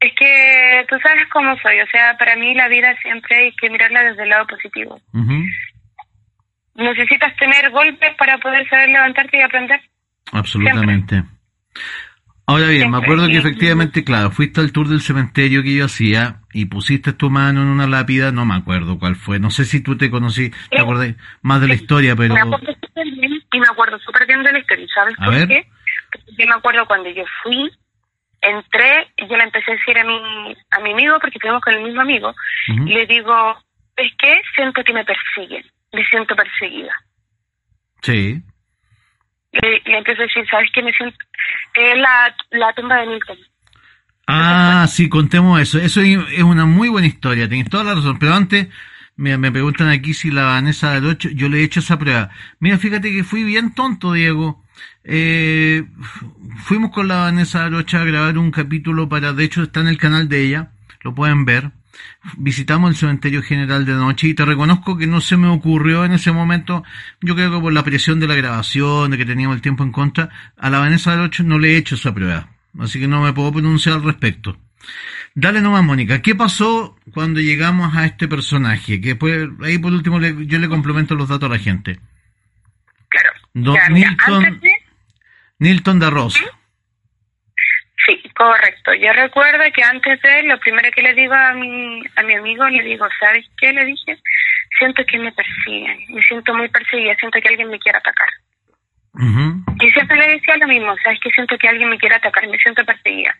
es que tú sabes cómo soy, o sea, para mí la vida siempre hay que mirarla desde el lado positivo. Necesitas tener golpes para poder saber levantarte y aprender. Absolutamente. Ahora bien, me acuerdo que efectivamente, claro, fuiste al tour del cementerio que yo hacía y pusiste tu mano en una lápida, no me acuerdo cuál fue, no sé si tú te conocí, te acordás más de la historia, pero... Me acuerdo súper bien y me acuerdo súper bien de la historia. ¿Sabes A por ver. qué? Porque yo me acuerdo cuando yo fui, entré y yo le empecé a decir a mi, a mi amigo, porque fuimos con el mismo amigo, y le digo, ¿ves qué? Siento que me persiguen, me siento perseguida. Sí, le, le empiezo ¿sabes qué me siento? Es la, la tumba de Milton. Ah, sí, contemos eso. Eso es una muy buena historia, tienes toda la razón. Pero antes, me, me preguntan aquí si la Vanessa del 8, yo le he hecho esa prueba. Mira, fíjate que fui bien tonto, Diego. Eh, fuimos con la Vanessa Arocha a grabar un capítulo para, de hecho está en el canal de ella, lo pueden ver. Visitamos el cementerio general de noche y te reconozco que no se me ocurrió en ese momento, yo creo que por la presión de la grabación, de que teníamos el tiempo en contra, a la Vanessa Arocha no le he hecho esa prueba. Así que no me puedo pronunciar al respecto. Dale nomás, Mónica. ¿Qué pasó cuando llegamos a este personaje? Que después, ahí por último, le, yo le complemento los datos a la gente. Claro. Don Ya, mira, Nilton, antes de- Nilton de Rosa. Sí, correcto. Yo recuerdo que antes de lo primero que le digo a mi, a mi amigo, le digo, ¿sabes qué? Le dije, siento que me persiguen, me siento muy perseguida, siento que alguien me quiere atacar. Y siempre le decía lo mismo, ¿sabes qué? Siento que alguien me quiere atacar, me siento perseguida.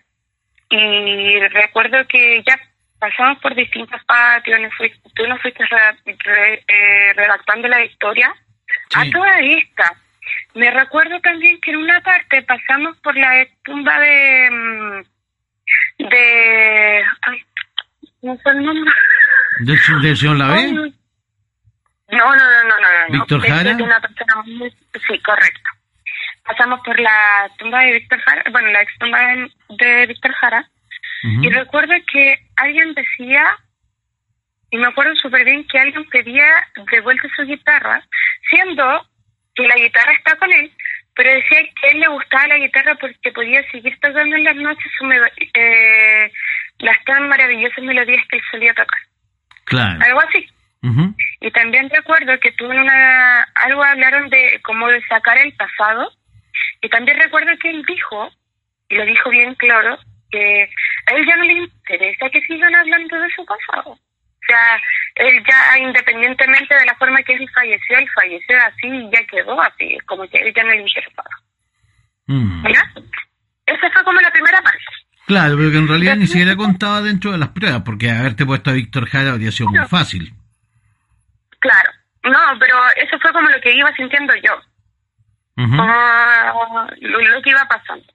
Y recuerdo que ya pasamos por distintos patios, fui- tú nos fuiste re- re- eh, redactando la historia. Sí. A toda esta, me recuerdo también que en una parte pasamos por la tumba de... mm, de... Ay, no sé el nombre. ¿Del, del señor Ay, Lavé? No, no, no, no, no. no. ¿Víctor de Jara? una persona muy- Sí, correcto. Pasamos por la tumba de Víctor Jara, bueno, la ex tumba de, de Víctor Jara, y recuerdo que alguien decía, y me acuerdo súper bien que alguien pedía de vuelta su guitarra, siendo que la guitarra está con él, pero decía que a él le gustaba la guitarra porque podía seguir tocando en las noches su eh, las tan maravillosas melodías que él solía tocar. Claro. Algo así. Y también recuerdo que en una algo hablaron de como de sacar el pasado y también recuerdo que él dijo y lo dijo bien claro que a él ya no le interesa que sigan hablando de su pasado. O sea, él ya independientemente de la forma que él falleció, él falleció así y ya quedó así, como que él ya no le interesaba. Mm. ¿Mira? Esa fue como la primera parte. Claro, pero que en realidad ni siquiera contaba dentro de las pruebas, porque haberte puesto a Víctor Jara habría sido muy fácil. Claro. No, pero eso fue como lo que iba sintiendo yo. Como lo, lo que iba pasando.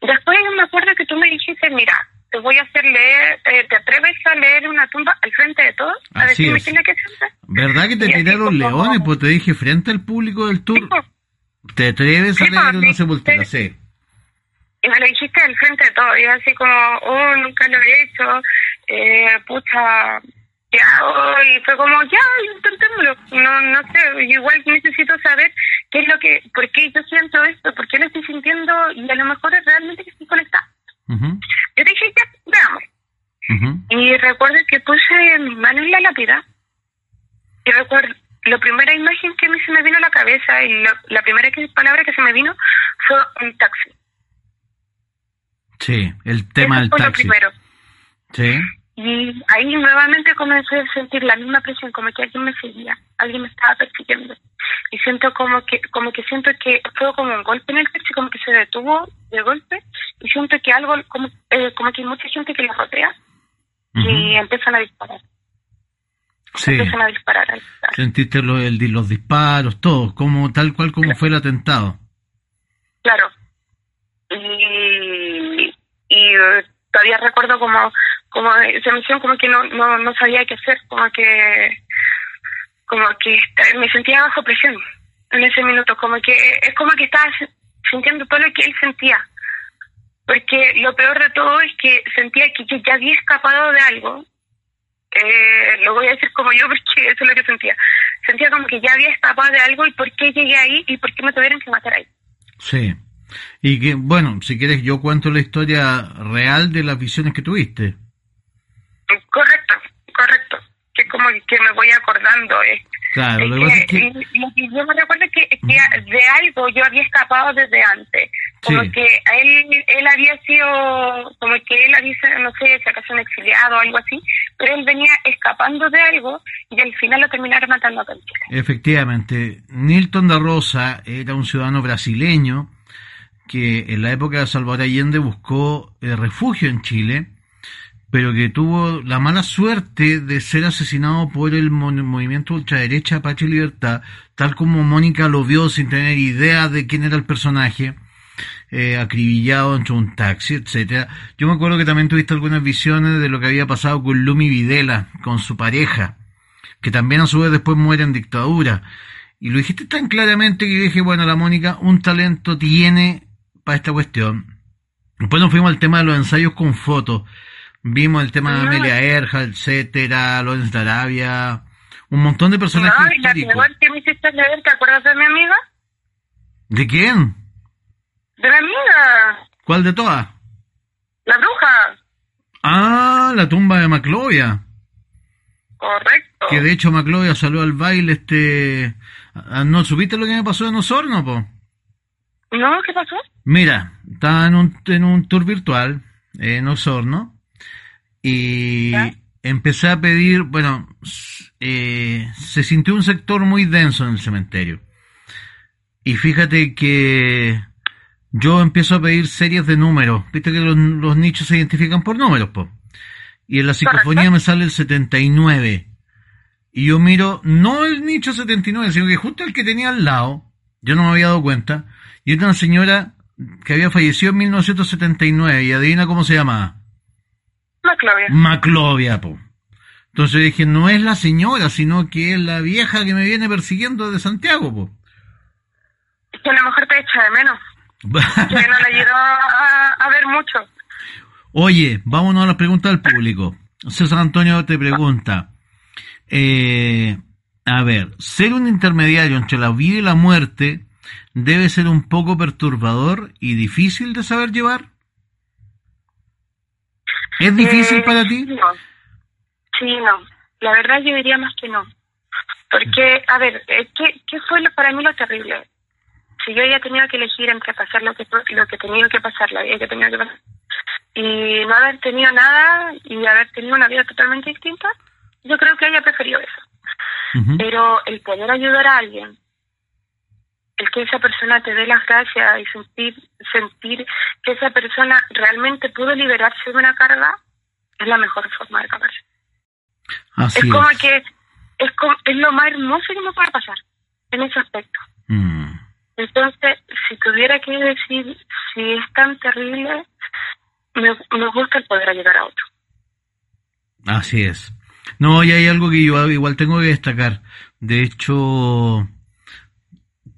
Después me acuerdo que tú me dijiste, mira, te voy a hacer leer, eh, ¿te atreves a leer una tumba al frente de todos? A Así decirme es. quién es que. ¿Verdad que te Y tiraron como- leones? Pues te dije frente al público del tour. Sí, pues, ¿Te atreves a leer pues, una sepultura? sí. Y me lo dijiste al frente de todos. Y así como, oh, nunca lo he hecho. Eh, pucha. Y fue como, ya, intentémoslo. No, no sé, igual necesito saber qué es lo que, por qué yo siento esto, por qué lo estoy sintiendo y a lo mejor es realmente que estoy conectada. Yo dije, ya, veamos. Y recuerdo que puse mi mano en la lápida. Y recuerdo, la primera imagen que a mí se me vino a la cabeza y la, la primera que, palabra que se me vino fue un taxi. Sí, el tema Eso del fue lo taxi. primero. Sí. Y ahí nuevamente comencé a sentir la misma presión, como que alguien me seguía, alguien me estaba persiguiendo. Y siento como que, como que siento que fue como un golpe en el taxi, como que se detuvo de golpe. Y siento que algo, como, eh, como que hay mucha gente que lo rodea y empiezan a disparar. Sí. Empiezan a disparar. a disparar. Sentiste el- los disparos, todo, como tal cual como fue el atentado. Claro. Y, y eh, todavía recuerdo como, como esa misión, como que no, no, no sabía qué hacer, como que, como que me sentía bajo presión en ese minuto, como que es como que estaba sintiendo todo lo que él sentía. Porque lo peor de todo es que sentía que yo ya había escapado de algo. Eh, lo voy a decir como yo [LAUGHS] porque eso es lo que sentía. Sentía como que ya había escapado de algo y por qué llegué ahí y por qué me tuvieron que matar ahí. Sí. Y que, bueno, si quieres yo cuento la historia real de las visiones que tuviste. Correcto, correcto. Que como que me voy acordando. eh. Claro, lo que es y- yo me recuerdo que, que de algo yo había escapado desde antes. Como Sí. que él, él había sido, como que él había, no sé, si acaso un exiliado o algo así, pero él venía escapando de algo y al final lo terminaron matando a Chile. Efectivamente, Nilton da Rosa era un ciudadano brasileño que en la época de Salvador Allende buscó eh, refugio en Chile, pero que tuvo la mala suerte de ser asesinado por el movimiento ultraderecha Apache Libertad, tal como Mónica lo vio sin tener idea de quién era el personaje, eh, acribillado entre un taxi, etcétera. Yo me acuerdo que también tuviste algunas visiones de lo que había pasado con Lumi Videla, con su pareja, que también a su vez después muere en dictadura. Y lo dijiste tan claramente que dije, bueno, la Mónica un talento tiene para esta cuestión. Después nos fuimos al tema de los ensayos con fotos. Vimos el tema de Amelia Erja, etcétera, Lorenz de Arabia, un montón de personajes no, y la que me hiciste leer, ¿te acuerdas de mi amiga? ¿De quién? De la amiga. ¿Cuál de todas? La bruja. Ah, la tumba de Maclovia. Correcto. Que de hecho Maclovia salió al baile este... Ah, ¿No supiste lo que me pasó en Osorno, po? No, ¿qué pasó? Mira, estaba en un, en un tour virtual en Osorno y empecé a pedir, bueno, eh, se sintió un sector muy denso en el cementerio. Y fíjate que yo empiezo a pedir series de números. Viste que los, nichos se identifican por números, po. Y en la psicofonía me sale el 79. Y yo miro, no el nicho 79, sino que justo el que tenía al lado, yo no me había dado cuenta, y era una señora que había fallecido en 1979, y adivina cómo se llamaba. Maclovia. Maclovia, po. Entonces dije, no es la señora, sino que es la vieja que me viene persiguiendo de Santiago, po. Que a lo mejor te echa de menos. [LAUGHS] que no le ayudó a, ver mucho. Oye, vámonos a las preguntas del público. César Antonio te pregunta, eh, a ver, ser un intermediario entre la vida y la muerte debe ser un poco perturbador y difícil de saber llevar. ¿Es difícil para ti? No. Sí, no. La verdad yo diría más que no. Porque, a ver, eh, ¿qué, qué fue lo, para mí lo terrible? Si yo había tenido que elegir entre pasar lo que lo que tenía que pasar, la vida que tenía que pasar, y no haber tenido nada y haber tenido una vida totalmente distinta, yo creo que haya preferido eso. Pero el poder ayudar a alguien, el que esa persona te dé las gracias y sentir, sentir que esa persona realmente pudo liberarse de una carga, es la mejor forma de acabarse. es como que es, es lo más hermoso que me puede pasar en ese aspecto. Mm. Entonces, si tuviera que decir si es tan terrible, me, me gusta el poder ayudar a otro. Así es. No, y hay algo que yo igual tengo que destacar. De hecho,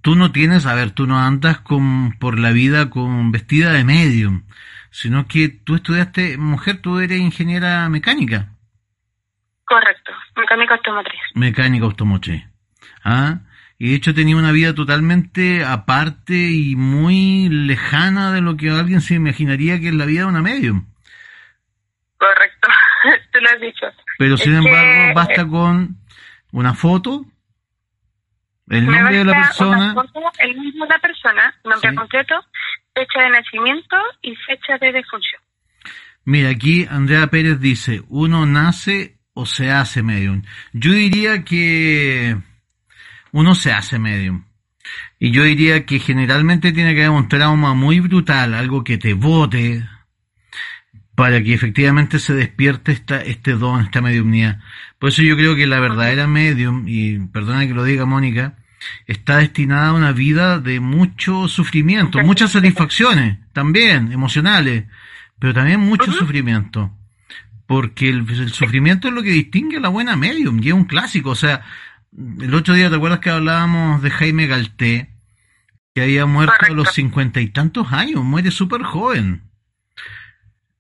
tú no tienes, a ver, tú no andas con, por la vida con vestida de medium, sino que tú estudiaste, mujer, tú eres ingeniera mecánica. Correcto, mecánica automotriz. Mecánica automotriz. Ah, y de hecho tenía una vida totalmente aparte y muy lejana de lo que alguien se imaginaría que es la vida de una medium. Correcto, [LAUGHS] tú lo has dicho. Pero sin embargo, basta con una foto, el nombre de la persona. el mismo de la persona, nombre concreto, fecha de nacimiento y fecha de defunción. Mira, aquí Andrea Pérez dice, uno nace o se hace medium. Yo diría que uno se hace medium. Y yo diría que generalmente tiene que haber un trauma muy brutal, algo que te bote, para que efectivamente se despierte esta, este don, esta mediumnidad. Por eso yo creo que la verdadera medium, y perdona que lo diga Mónica, está destinada a una vida de mucho sufrimiento, muchas satisfacciones, también emocionales, pero también mucho sufrimiento. Porque el, sufrimiento es lo que distingue a la buena medium, y es un clásico. O sea, el otro día, ¿te acuerdas que hablábamos de Jaime Galté? Que había muerto a los cincuenta y tantos años, muere súper joven.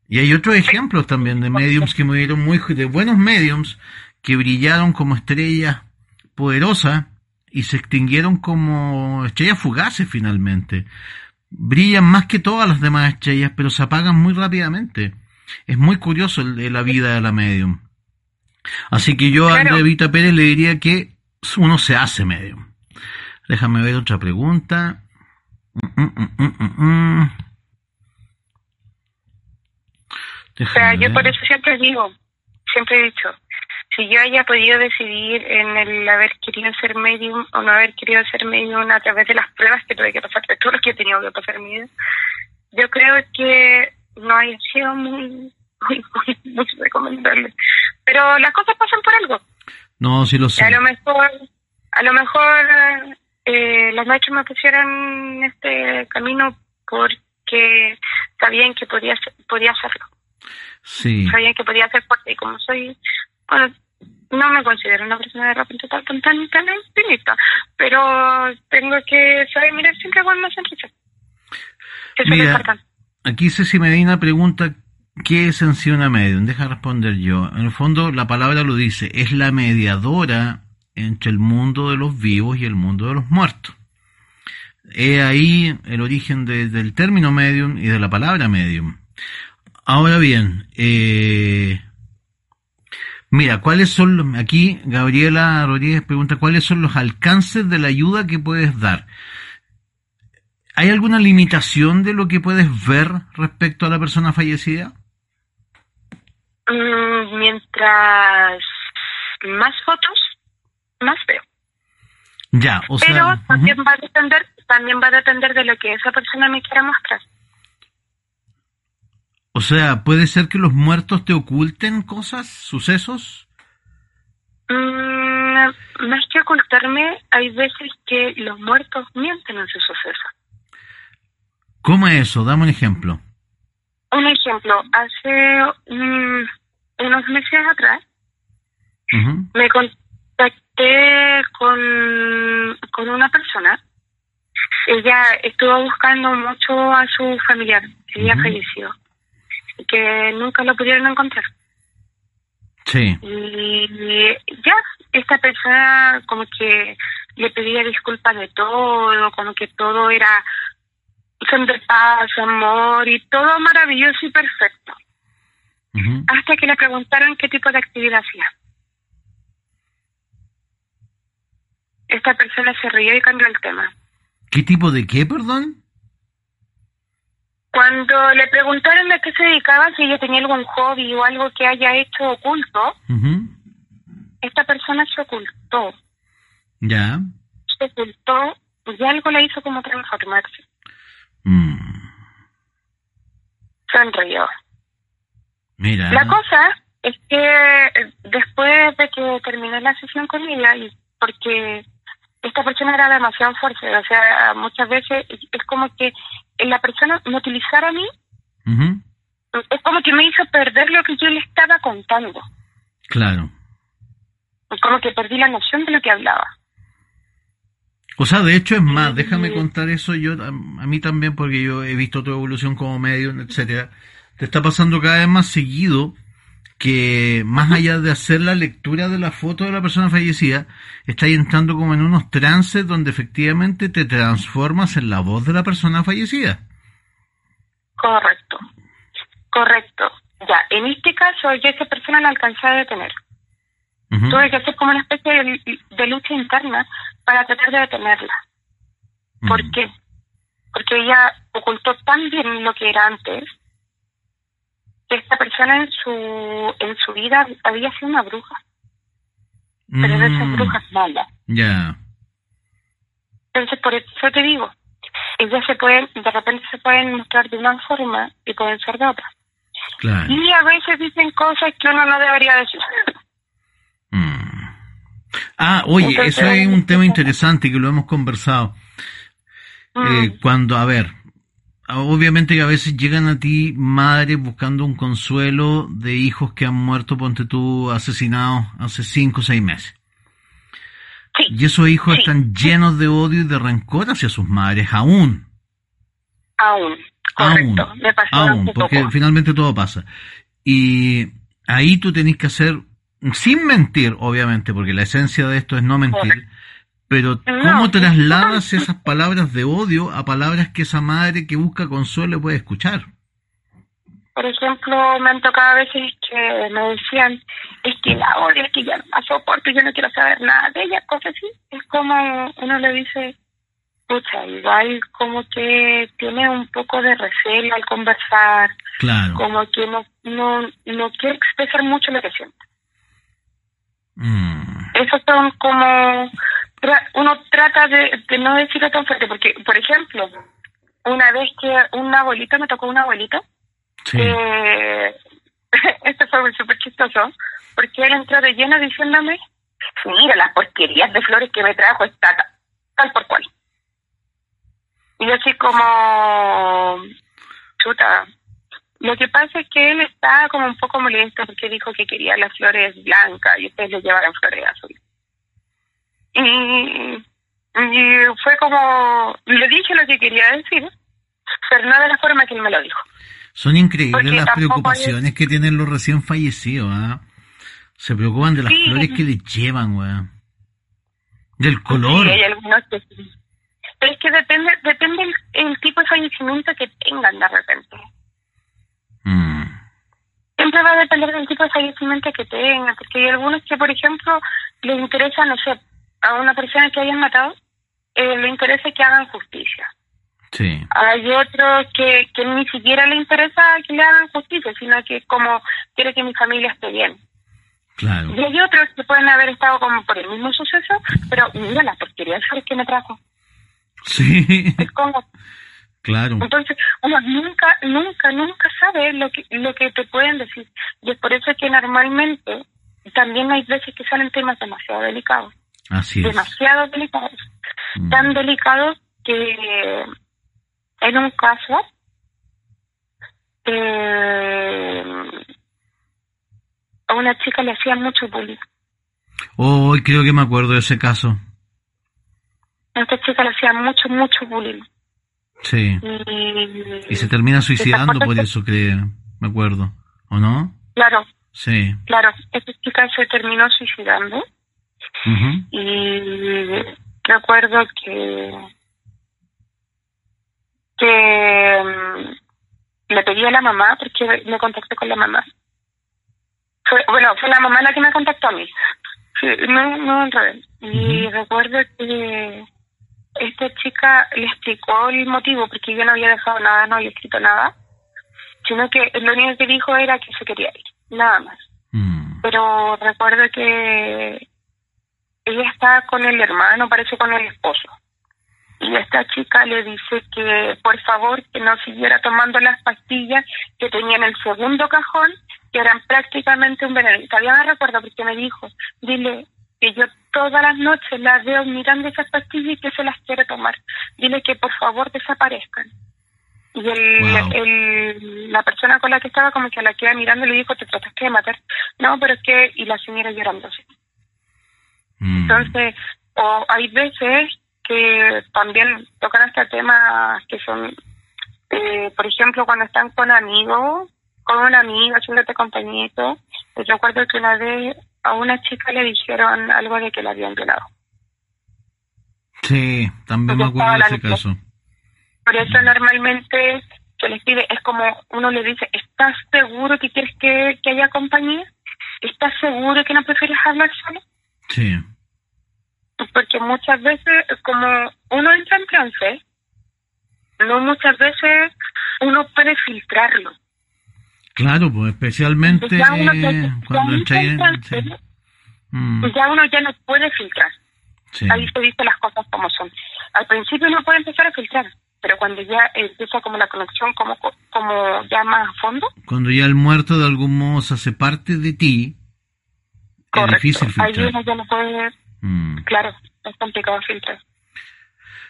Y hay otros ejemplos también de mediums que murieron muy, de buenos mediums que brillaron como estrellas poderosas y se extinguieron como estrellas fugaces finalmente. Brillan más que todas las demás estrellas, pero se apagan muy rápidamente. Es muy curioso la vida de la medium. Así que yo a Andrea Pérez le diría que uno se hace medium. Déjame ver otra pregunta. Mm, mm, mm, o sea, yo por eso siempre digo, siempre he dicho, si yo haya podido decidir en el haber querido ser medium o no haber querido ser medium a través de las pruebas que tuve que pasar, de todos los que he tenido que pasar en mi vida, yo creo que no haya sido muy muy, muy, muy recomendable. Pero las cosas pasan por algo. No, sí lo sé. A lo mejor, a lo mejor eh, los maestros me pusieron en este camino porque sabían que podía podía hacerlo. Sí. Sabían que podía ser fuerte y como soy, bueno, no me considero una persona de repente tan tan tan, tan optimista, pero tengo que saber mirar siempre con una sonrisa. Eso es Mira, aquí Ceci Medina pregunta ¿qué es en sí una medium? Deja responder yo. En el fondo la palabra lo dice, es la mediadora entre el mundo de los vivos y el mundo de los muertos. He ahí el origen de- del término medium y de la palabra medium. Ahora bien, eh, mira, ¿cuáles son los, aquí Gabriela Rodríguez pregunta, ¿cuáles son los alcances de la ayuda que puedes dar? ¿Hay alguna limitación de lo que puedes ver respecto a la persona fallecida? Mm, mientras más fotos, más veo. Ya, o Pero sea, también ujú. va a depender, también va a depender de lo que esa persona me quiera mostrar. O sea, puede ser que los muertos te oculten cosas, sucesos. Mm, más que ocultarme, hay veces que los muertos mienten en su suceso. ¿Cómo es eso? Dame un ejemplo. Un ejemplo, hace mm, unos meses atrás me contacté con, con una persona. Ella estuvo buscando mucho a su familiar, que había Ujú. fallecido, que nunca lo pudieron encontrar. Sí. Y ya, esta persona como que le pedía disculpas de todo, como que todo era son de paz, amor y todo maravilloso y perfecto. Hasta que le preguntaron qué tipo de actividad hacía. Esta persona se rió y cambió el tema. ¿Qué tipo de qué, perdón? Cuando le preguntaron a qué se dedicaba, si ella tenía algún hobby o algo que haya hecho oculto, Ujú. esta persona se ocultó. Ya. Se ocultó y algo le hizo como transformarse. Mm. Sonrió. Mira. La cosa es que eh, después de que terminé la sesión con ella, y porque esta persona era demasiado fuerte, o sea, muchas veces es como que la persona me utilizara a mí, es como que me hizo perder lo que yo le estaba contando, Claro. como que perdí la noción de lo que hablaba. O sea, de hecho es más, déjame contar eso yo a, a mí también porque yo he visto tu evolución como medium, etcétera. Te está pasando cada vez más seguido que más allá de hacer la lectura de la foto de la persona fallecida, estás entrando como en unos trances donde efectivamente te transformas en la voz de la persona fallecida. Correcto, correcto. Ya, en este caso yo esa persona la alcancé a detener. Ujú. Tuve que hacer como una especie de, de lucha interna para tratar de detenerla. ¿Por qué? Porque ella ocultó tan bien lo que era antes que esta persona en su en su vida había sido una bruja, pero de esas Mm. brujas malas. Ya. Entonces, por eso te digo, ellas se pueden, de repente se pueden mostrar de una forma y pueden ser de otra. Claro. Y a veces dicen cosas que uno no debería decir. [LAUGHS] Mm. Ah, oye, Entonces, eso es un tema interesante que lo hemos conversado. Eh, Mm, cuando, a ver, obviamente que a veces llegan a ti madres buscando un consuelo de hijos que han muerto, ponte tú, asesinados hace cinco o seis meses. sí, Y esos hijos Sí. están llenos de odio y de rencor hacia sus madres, aún. aún. Correcto. Aún, Me pasó aún, porque poco. finalmente todo pasa. Y ahí tú tenés que hacer, sin mentir, obviamente, porque la esencia de esto es no mentir, Correcto. Pero No, ¿cómo trasladas esas palabras de odio a palabras que esa madre que busca consuelo puede escuchar? Por ejemplo, me han tocado a veces que me decían, es que la odio, es que ya no la soporto, yo no quiero saber nada de ella, cosas así. Es como uno le dice, pucha, igual como que tiene un poco de recelo al conversar, Claro. como que no, no, no quiere expresar mucho lo que siente. Mm, Esos son como, tra- uno trata de, de no decirlo tan fuerte, porque, por ejemplo, una vez que una abuelita, me tocó una abuelita, sí. eh, [LAUGHS] esto fue súper chistoso, porque él entró de lleno diciéndome, mira las porquerías de flores que me trajo esta tal por cual. Y así como, chuta, lo que pasa es que él estaba como un poco molesto porque dijo que quería las flores blancas y ustedes le llevaran flores azules. Y, y fue como, le dije lo que quería decir, pero no de la forma que él me lo dijo. Son increíbles las preocupaciones que tienen los recién fallecidos, ¿ah? Se preocupan de las flores que le llevan, weón. Del color. Sí, hay algunos que sí. Pero es que depende, depende el, tipo de fallecimiento que tengan de repente. Mm. Siempre va a depender del tipo de fallecimiento que tengan, porque hay algunos que, por ejemplo, les interesa, no sé, a una persona que hayan matado, eh, le interesa que hagan justicia. Sí. Hay otros que, que ni siquiera le interesa que le hagan justicia, sino que como quiere que mi familia esté bien. Claro. Y hay otros que pueden haber estado como por el mismo suceso, pero mira la porquería que me trajo. Sí. Es como, Claro. entonces uno nunca, nunca, nunca sabe lo que, lo que te pueden decir. Y es por eso que normalmente también hay veces que salen temas demasiado delicados. Así es. demasiado delicados. Mm. Tan delicados que en un caso eh, a una chica le hacían mucho bullying. Hoy creo que me acuerdo de ese caso. A esta chica le hacían mucho, mucho bullying. Sí. Y, Y se termina suicidando por que- eso, creo. Me acuerdo. ¿O no? Claro, Sí. claro. Esta chica se terminó suicidando Y recuerdo que que mm, le pedí a la mamá porque me contacté con la mamá. Fue, bueno fue la mamá la que me contactó a mí. No no al revés. Y recuerdo que esta chica le explicó el motivo porque yo no había dejado nada no había escrito nada sino que lo único que dijo era que se quería ir nada más. Mm. pero recuerdo que ella está con el hermano, parece con el esposo. Y esta chica le dice que por favor que no siguiera tomando las pastillas que tenía en el segundo cajón, que eran prácticamente un veneno. Y todavía me recuerdo porque me dijo, dile que yo todas las noches la veo mirando esas pastillas y que se las quiere tomar. Dile que por favor desaparezcan. Y el, Wow. el, la persona con la que estaba como que la queda mirando y le dijo, te trataste de matar. No, pero es que, y la señora llorando así. Mm. Entonces, o hay veces que también tocan este tema que son, eh, por ejemplo, cuando están con amigos, con una amiga, haciéndote compañito. Yo recuerdo que una vez a una chica le dijeron algo de que la habían violado. Sí, también me acuerdo de ese caso. Por eso normalmente que les pide, es como uno le dice, ¿estás seguro que quieres que, que haya compañía? ¿Estás seguro que no prefieres hablar solo? Sí. porque muchas veces como uno entra en trance no muchas veces uno puede filtrarlo Claro, pues especialmente ya uno ya, ya cuando entra en trance, sí. Mm, ya uno ya no puede filtrar sí. ahí se dice las cosas como son al principio uno puede empezar a filtrar pero cuando ya empieza como la conexión como como ya más a fondo Cuando ya el muerto de algún modo se hace parte de ti, es correcto difícil ahí filtrar. uno ya no puede Mm. claro es complicado filtrar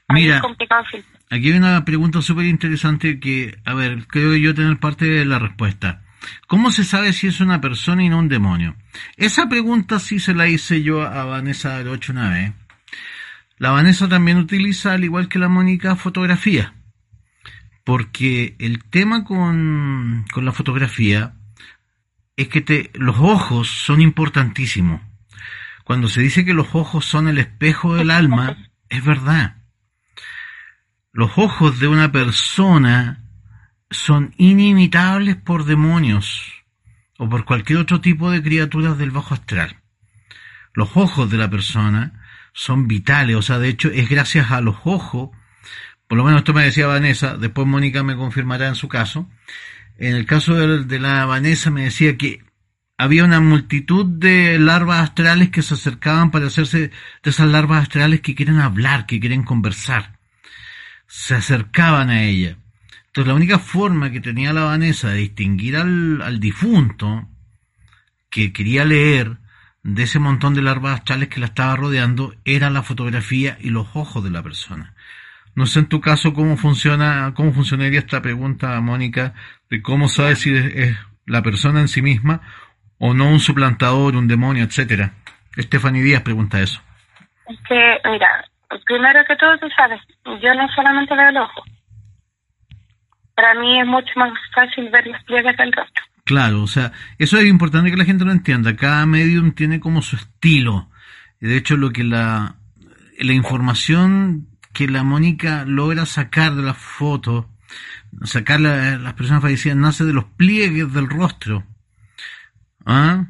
Ahí Mira, es complicado filtrar Aquí hay una pregunta súper interesante que, a ver, creo yo tener parte de la respuesta. ¿Cómo se sabe si es una persona y no un demonio? Esa pregunta sí se la hice yo a Vanessa Arocho una vez. La Vanessa también utiliza, al igual que la Mónica, fotografía. Porque el tema con, con la fotografía es que te, los ojos son importantísimos. Cuando se dice que los ojos son el espejo del alma, es verdad los ojos de una persona son inimitables por demonios o por cualquier otro tipo de criaturas del bajo astral. Los ojos de la persona son vitales, o sea, de hecho es gracias a los ojos, por lo menos esto me decía Vanessa, después Mónica me confirmará en su caso, en el caso de, de la Vanessa me decía que había una multitud de larvas astrales que se acercaban para hacerse de esas larvas astrales que quieren hablar, que quieren conversar se acercaban a ella. Entonces la única forma que tenía la Vanessa de distinguir al, al difunto que quería leer de ese montón de larvas chales que la estaba rodeando era la fotografía y los ojos de la persona. No sé en tu caso cómo funciona, cómo funcionaría esta pregunta, Mónica, de cómo sabes si es, la persona en sí misma o no un suplantador, un demonio, etcétera. Stephanie Díaz pregunta eso. Es que, mira, primero que todo tú sabes, yo no solamente veo el ojo. Para mí es mucho más fácil ver los pliegues del rostro. Claro, o sea, eso es importante que la gente lo entienda. Cada medium tiene como su estilo. De hecho, lo que la, la información que la Mónica logra sacar de la foto, sacar la, las personas fallecidas, nace de los pliegues del rostro. ¿Ah?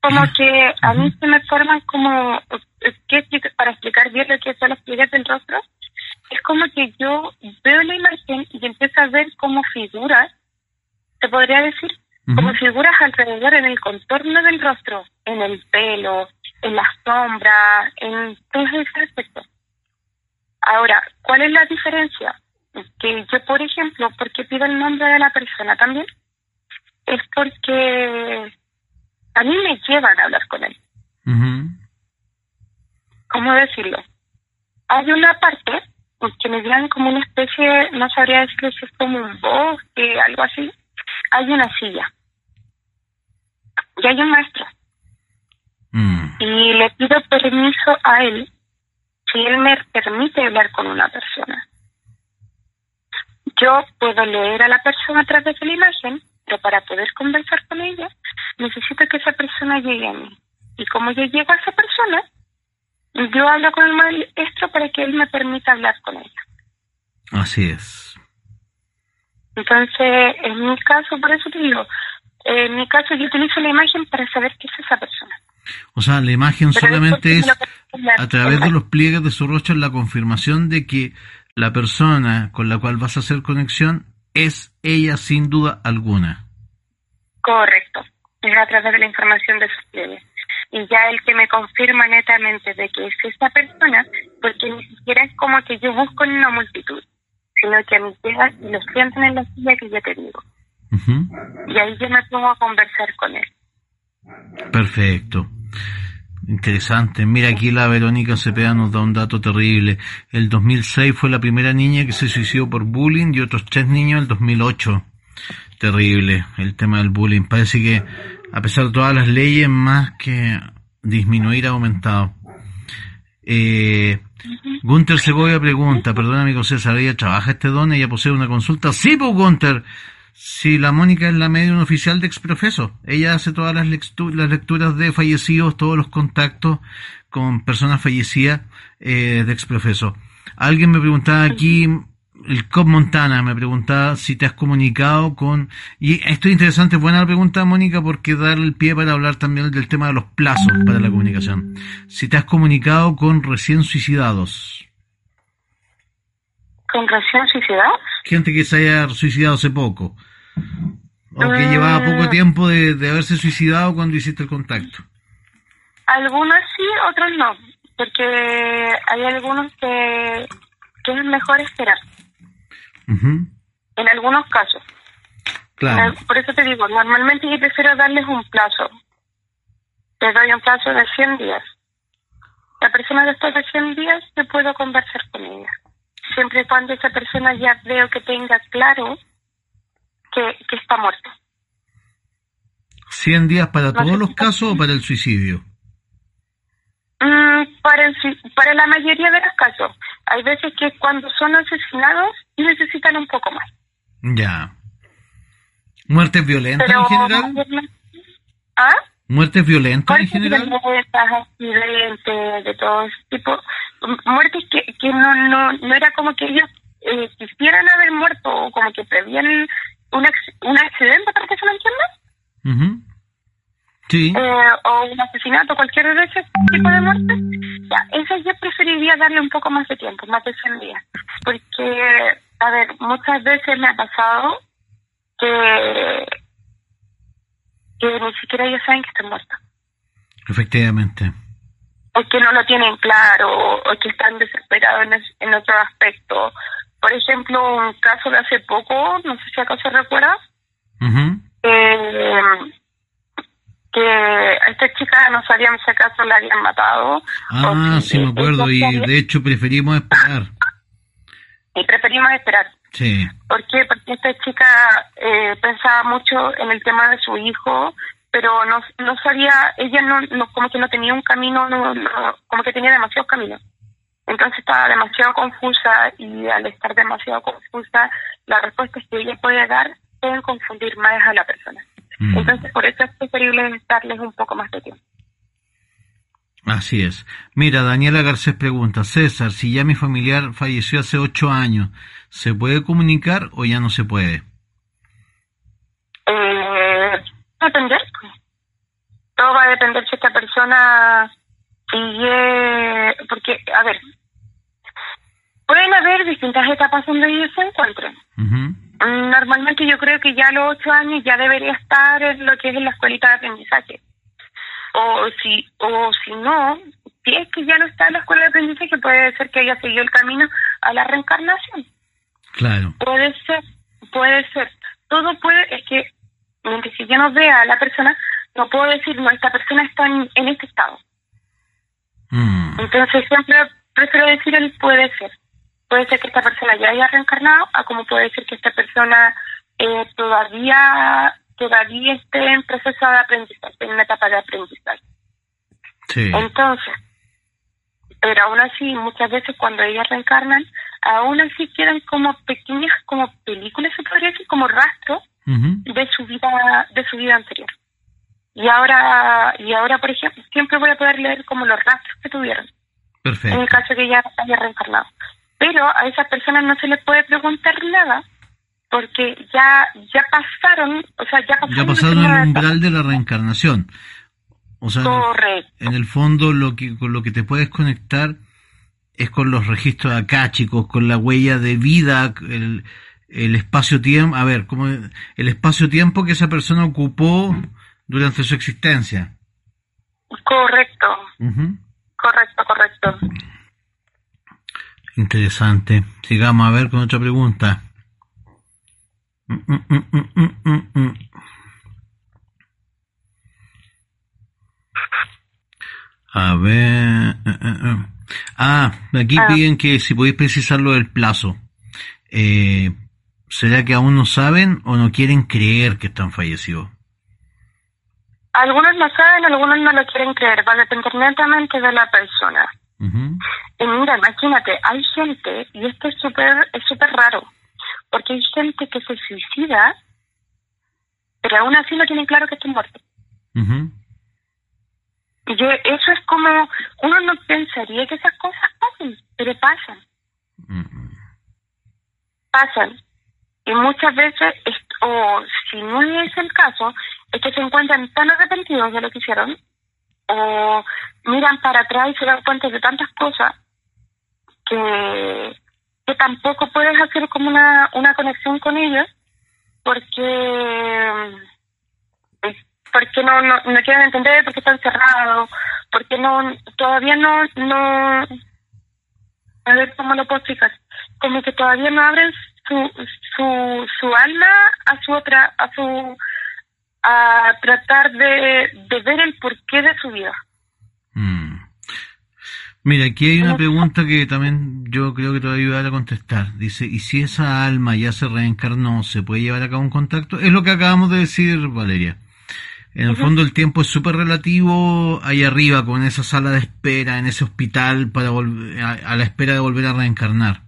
Como que a mí se me forman como, ¿qué, para explicar bien lo que son los pliegues del rostro, es como que yo veo la imagen y empiezo a ver como figuras, se podría decir, como figuras alrededor en el contorno del rostro, en el pelo, en la sombra, en todos esos aspectos. Ahora, ¿cuál es la diferencia? Por ejemplo, porque pido el nombre de la persona también, es porque a mí me llevan a hablar con él. ¿Cómo decirlo? Hay una parte que me dan como una especie, no sabría decirlo si es como un bosque, algo así. Hay una silla y hay un maestro. Mm. Y le pido permiso a él si él me permite hablar con una persona. Yo puedo leer a la persona a través de la imagen, pero para poder conversar con ella, necesito que esa persona llegue a mí. Y como yo llego a esa persona, yo hablo con el maestro para que él me permita hablar con ella. Así es. Entonces, en mi caso, por eso te digo, en mi caso yo utilizo la imagen para saber qué es esa persona. O sea, la imagen solamente es a través de los pliegues de su rostro la confirmación de que la persona con la cual vas a hacer conexión es ella sin duda alguna. Correcto, es a través de la información de sus pliegues. Y ya el que me confirma netamente de que es esta persona, porque ni siquiera es como que yo busco en una multitud, sino que a mí llegan y lo sienten en la silla que ya te digo. Y ahí yo me pongo a conversar con él. Perfecto. Interesante. Mira, aquí la Verónica Cepeda nos da un dato terrible. El 2006 fue la primera niña que se suicidó por bullying y otros tres niños el 2008. Terrible el tema del bullying. Parece que a pesar de todas las leyes, más que disminuir ha aumentado. Eh, Gunter Segovia pregunta, perdona amigo César, ¿ella trabaja este don? ¿Ella posee una consulta? Sí, pues Gunter, si la Mónica es la medium oficial de Exprofeso. Ella hace todas las, las lecturas de fallecidos, todos los contactos con personas fallecidas eh, de Exprofeso. Alguien me preguntaba aquí, el Cop Montana me preguntaba si te has comunicado con... Y esto es interesante, buena la pregunta, Mónica, porque da el pie para hablar también del tema de los plazos para la comunicación. Si te has comunicado con recién suicidados. ¿Con recién suicidados? Gente que se haya suicidado hace poco. O que llevaba poco ah. tiempo de, haberse suicidado cuando hiciste el contacto. Algunos sí, otros no. Porque hay algunos que, que es mejor esperar. En algunos casos. Claro. Por eso te digo, normalmente yo prefiero darles un plazo. Les doy un plazo de 100 días. La persona después de 100 días yo puedo conversar con ella. Siempre y cuando esa persona ya veo que tenga claro que, está muerto. ¿100 días para todos los casos o para el suicidio? Mm, para, para la mayoría de los casos. Hay veces que cuando son asesinados necesitan un poco más. Ya. ¿Muertes violentas en general? ¿Ah? ¿Muertes violentas en general? accidentes, de todo tipo. Muertes que, que no, no, no era como que ellos eh, quisieran haber muerto o como que prevían un, un accidente, para que se lo entienda. Sí. Eh, o un asesinato, cualquier de ese tipo de muerte, ya, eso yo preferiría darle un poco más de tiempo, más de 100 días. Porque, a ver, muchas veces me ha pasado que, que ni siquiera ellos saben que están muertos. Efectivamente. O que no lo tienen claro, o que están desesperados en, en otro aspecto, por ejemplo, un caso de hace poco, no sé si acaso recuerdas, Ujú. eh, que a esta chica no sabían si acaso la habían matado. Ah, sí me acuerdo y de hecho preferimos esperar. y preferimos esperar. Sí. ¿Por qué? Porque esta chica eh, pensaba mucho en el tema de su hijo, pero no, no sabía, ella no, no como que no tenía un camino, no, no- como que tenía demasiados caminos. Entonces estaba demasiado confusa y al estar demasiado confusa, las respuestas que ella puede dar pueden confundir más a la persona. Mm. Entonces por eso es preferible darles un poco más de tiempo. Así es. Mira, Daniela Garcés pregunta, César, si ya mi familiar falleció hace ocho años, ¿se puede comunicar o ya no se puede? Eh, va a depender. pues. Todo va a depender si esta persona sigue. Porque, a ver, pueden haber distintas etapas donde ellos se encuentren. Normalmente yo creo que ya a los ocho años ya debería estar en lo que es en la escuelita de aprendizaje. O si, o si no, si es que ya no está en la escuela de aprendizaje, puede ser que haya seguido el camino a la reencarnación. Claro. Puede ser, puede ser. Todo puede, es que mientras que yo no vea a la persona, no puedo decir, no, esta persona está en, en este estado. Mm. Entonces siempre prefiero decir el puede ser. Puede ser que esta persona ya haya reencarnado, a como puede ser que esta persona eh, todavía todavía esté en proceso de aprendizaje, en una etapa de aprendizaje. Sí. Entonces, pero aún así, muchas veces cuando ellas reencarnan, aún así quedan como pequeñas, como películas, se podría decir, como rastros Ujú. de su vida, de su vida anterior. Y ahora, y ahora, por ejemplo, siempre voy a poder leer como los rastros que tuvieron, en Perfecto. el caso que ella haya reencarnado. Pero a esas personas no se les puede preguntar nada, porque ya, ya pasaron, o sea, ya pasaron, Ya pasaron el umbral de la reencarnación. O sea, en el- Correcto. en el fondo lo que con lo que te puedes conectar es con los registros acá, chicos, con la huella de vida, el, el espacio-tiempo, a ver, como el espacio-tiempo que esa persona ocupó durante su existencia. Correcto, correcto, correcto. Interesante. Sigamos a ver con otra pregunta. Mm, mm, mm. A ver. eh, eh, eh. Ah, aquí Ah. piden que si podéis precisar lo del plazo. Eh, ¿Será que aún no saben o no quieren creer que están fallecidos? Algunos lo saben, algunos no lo quieren creer, va a depender netamente de la persona. Y mira, imagínate, hay gente, y esto es súper es súper raro, porque hay gente que se suicida, pero aún así no tienen claro que está muerto. Ujú. Y yo, eso es como, uno no pensaría que esas cosas pasen, pero pasan, pasan. Y muchas veces, es- o si no es el caso, se encuentran tan arrepentidos de lo que hicieron, o miran para atrás y se dan cuenta de tantas cosas que, que tampoco puedes hacer como una, una conexión con ellos porque porque no, no, no quieren entender, porque están cerrados, porque no todavía no, no a ver cómo lo puedo explicar, como que todavía no abren su, su, su alma a su otra, a su a tratar de, de ver el porqué de su vida. Mm. Mira, aquí hay una pregunta que también yo creo que te va a ayudar a contestar. Dice, ¿y si esa alma ya se reencarnó, se puede llevar a cabo un contacto? Es lo que acabamos de decir, Valeria. En el fondo el tiempo es súper relativo ahí arriba, con esa sala de espera, en ese hospital, para a, a la espera de volver a reencarnar.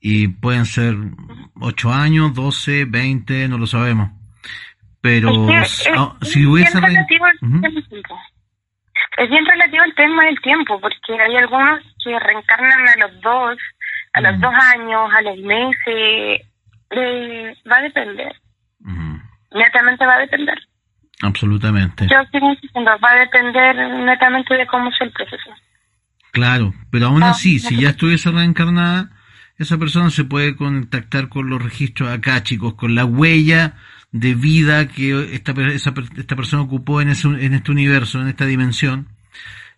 Y pueden ser 8 años, 12, 20, no lo sabemos. Pero Es que es ah, si bien hubiese... re- relativo el. Es bien relativo el tema del tiempo, porque hay algunos que reencarnan a los dos, a los Mm. dos años, a los meses. Eh, va a depender. Ujú, Netamente va a depender. absolutamente. Yo sigo insistiendo, va a depender netamente de cómo es el proceso. Claro, pero aún Ah, así, si ya estuviese reencarnada, esa persona se puede contactar con los registros acá, chicos, con la huella de vida que esta, esa esta persona ocupó en, ese, en este universo, en esta dimensión,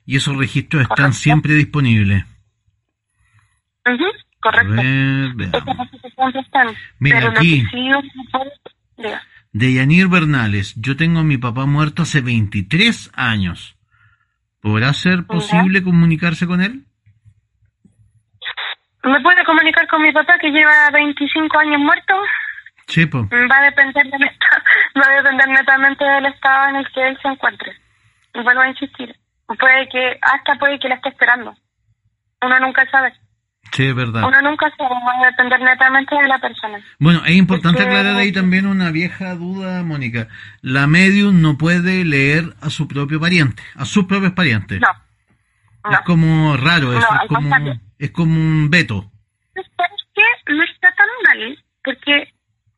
y esos registros están Correcto. siempre disponibles. Ujú, correcto. A ver, están. Mira, pero aquí. sí. De Yanir Bernales, yo tengo a mi papá muerto hace 23 años. ¿Podrá ser posible comunicarse con él? ¿Me puede comunicar con mi papá que lleva 25 años muerto? Sí. Va a depender del estado, [LAUGHS] va a depender netamente del estado en el que él se encuentre. Y vuelvo a insistir. Puede que, hasta puede que la esté esperando. Uno nunca sabe. Sí, es verdad. Uno nunca sabe, va a depender netamente de la persona. Bueno, es importante Porque- aclarar ahí también una vieja duda, Mónica. La medium no puede leer a su propio pariente, a sus propios parientes. No. No. Es como raro eso, No, es, como, es como un veto. No está tan mal, porque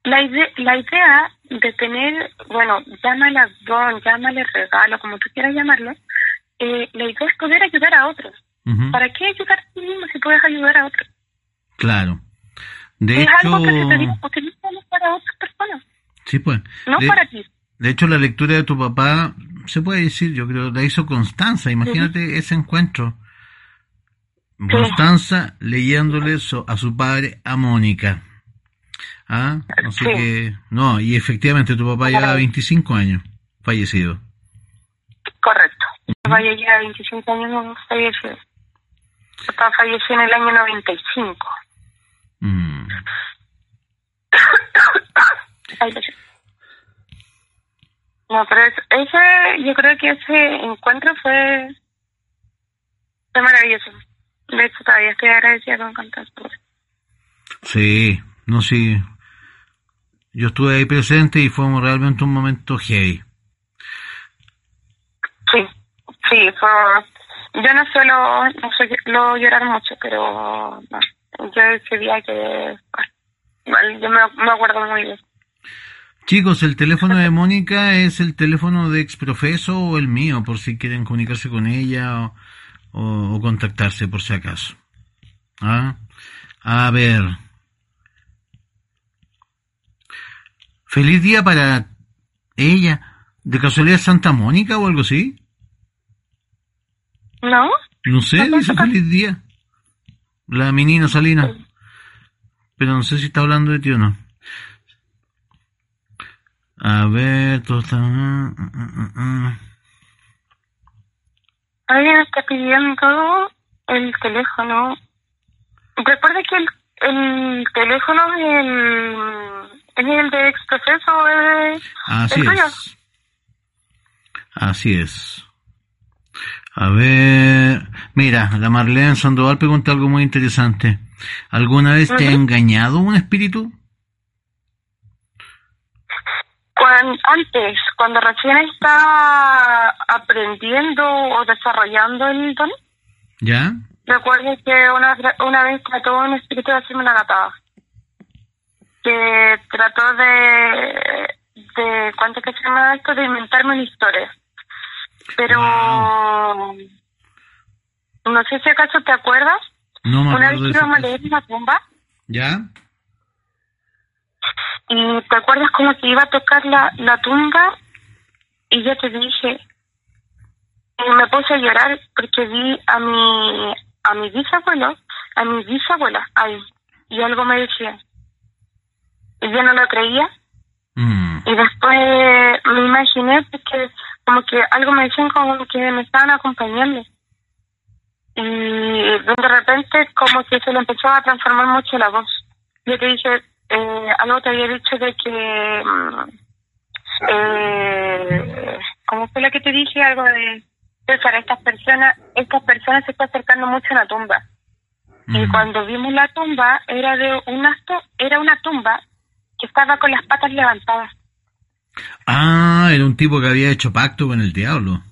la, ide- la idea de tener, bueno, llámala don, llámale regalo, como tú quieras llamarlo, eh, la idea es poder ayudar a otros. ¿Para qué ayudar a ti mismo si puedes ayudar a otros? Claro. De es algo que se te hecho, utilízalo para otras personas, sí, pues. no de, para ti. de hecho, la lectura de tu papá, se puede decir, yo creo, la hizo Constanza. Imagínate ese encuentro. Constanza leyéndole so- a su padre, a Mónica. ¿Ah? Así Sí. que, no, y efectivamente tu papá lleva 25 años fallecido. Correcto. Vaya ya 25 años no falleció. Papá falleció en el año 95. Mm. No, pero es- ese, yo creo que ese encuentro fue, fue maravilloso. De hecho, todavía estoy agradecida con. Sí, no, sí. Yo estuve ahí presente y fue un- realmente un momento heavy. Sí, sí, fue... Yo no suelo, no suelo llorar mucho, pero no, yo ese día que... Igual, yo me, me acuerdo muy bien. Chicos, el teléfono de [LAUGHS] Mónica es el teléfono de Exprofeso o el mío, por si quieren comunicarse con ella o, o- o contactarse por si acaso. ¿Ah? A ver. Feliz día para ella. ¿De casualidad Santa Mónica o algo así? ¿No? No sé, dice feliz día. La menina Salina. Pero no sé si está hablando de ti o no. A ver, todo está... ah, ah, ah. Alguien está pidiendo el teléfono. Recuerda que el, el teléfono es el, es el de Exprofeso o es Así el tuyo. es. Así es. A ver, mira, la Marlene Sandoval pregunta algo muy interesante. ¿Alguna vez te ha engañado un espíritu? Antes, cuando recién estaba aprendiendo o desarrollando el don, ¿Ya? recuerdo que una, una vez trató un espíritu de hacerme una gatada. Que trató de, de ¿cuánto que se llama esto? De inventarme una historia. Pero, no sé si acaso te acuerdas, No me una vez íbamos a leer una tumba ¿Ya? y te acuerdas como que iba a tocar la, la tumba y yo te dije y me puse a llorar porque vi a mi a mi bisabuelo a mi bisabuela ahí y algo me decía y yo no lo creía Mm. y después me imaginé pues, que como que algo me decían como que me estaban acompañando y de repente como que se le empezó a transformar mucho la voz yo te dije eh, algo te había dicho de que mm, eh, ¿cómo fue lo que te dije? algo de César, estas personas estas personas se están acercando mucho a la tumba y Mm. cuando vimos la tumba era de una era una tumba que estaba con las patas levantadas Ah, era un tipo que había hecho pacto con el diablo.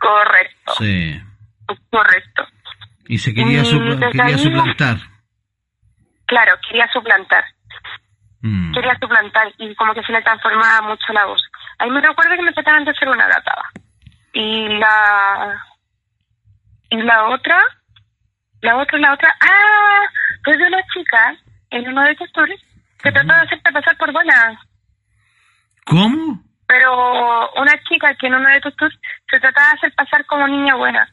correcto Sí. correcto Y se quería, desde ahí- suplantar. claro quería suplantar Mm. quería suplantar y como que se le transformaba mucho la voz. Ahí me recuerdo que me trataban de hacer una gatada. Y la y la otra, la otra, la otra, ah, pues de una chica en uno de estos tours que trató de hacerte pasar por buena. ¿Cómo? Pero una chica que en uno de estos tours se trataba de hacer pasar como niña buena.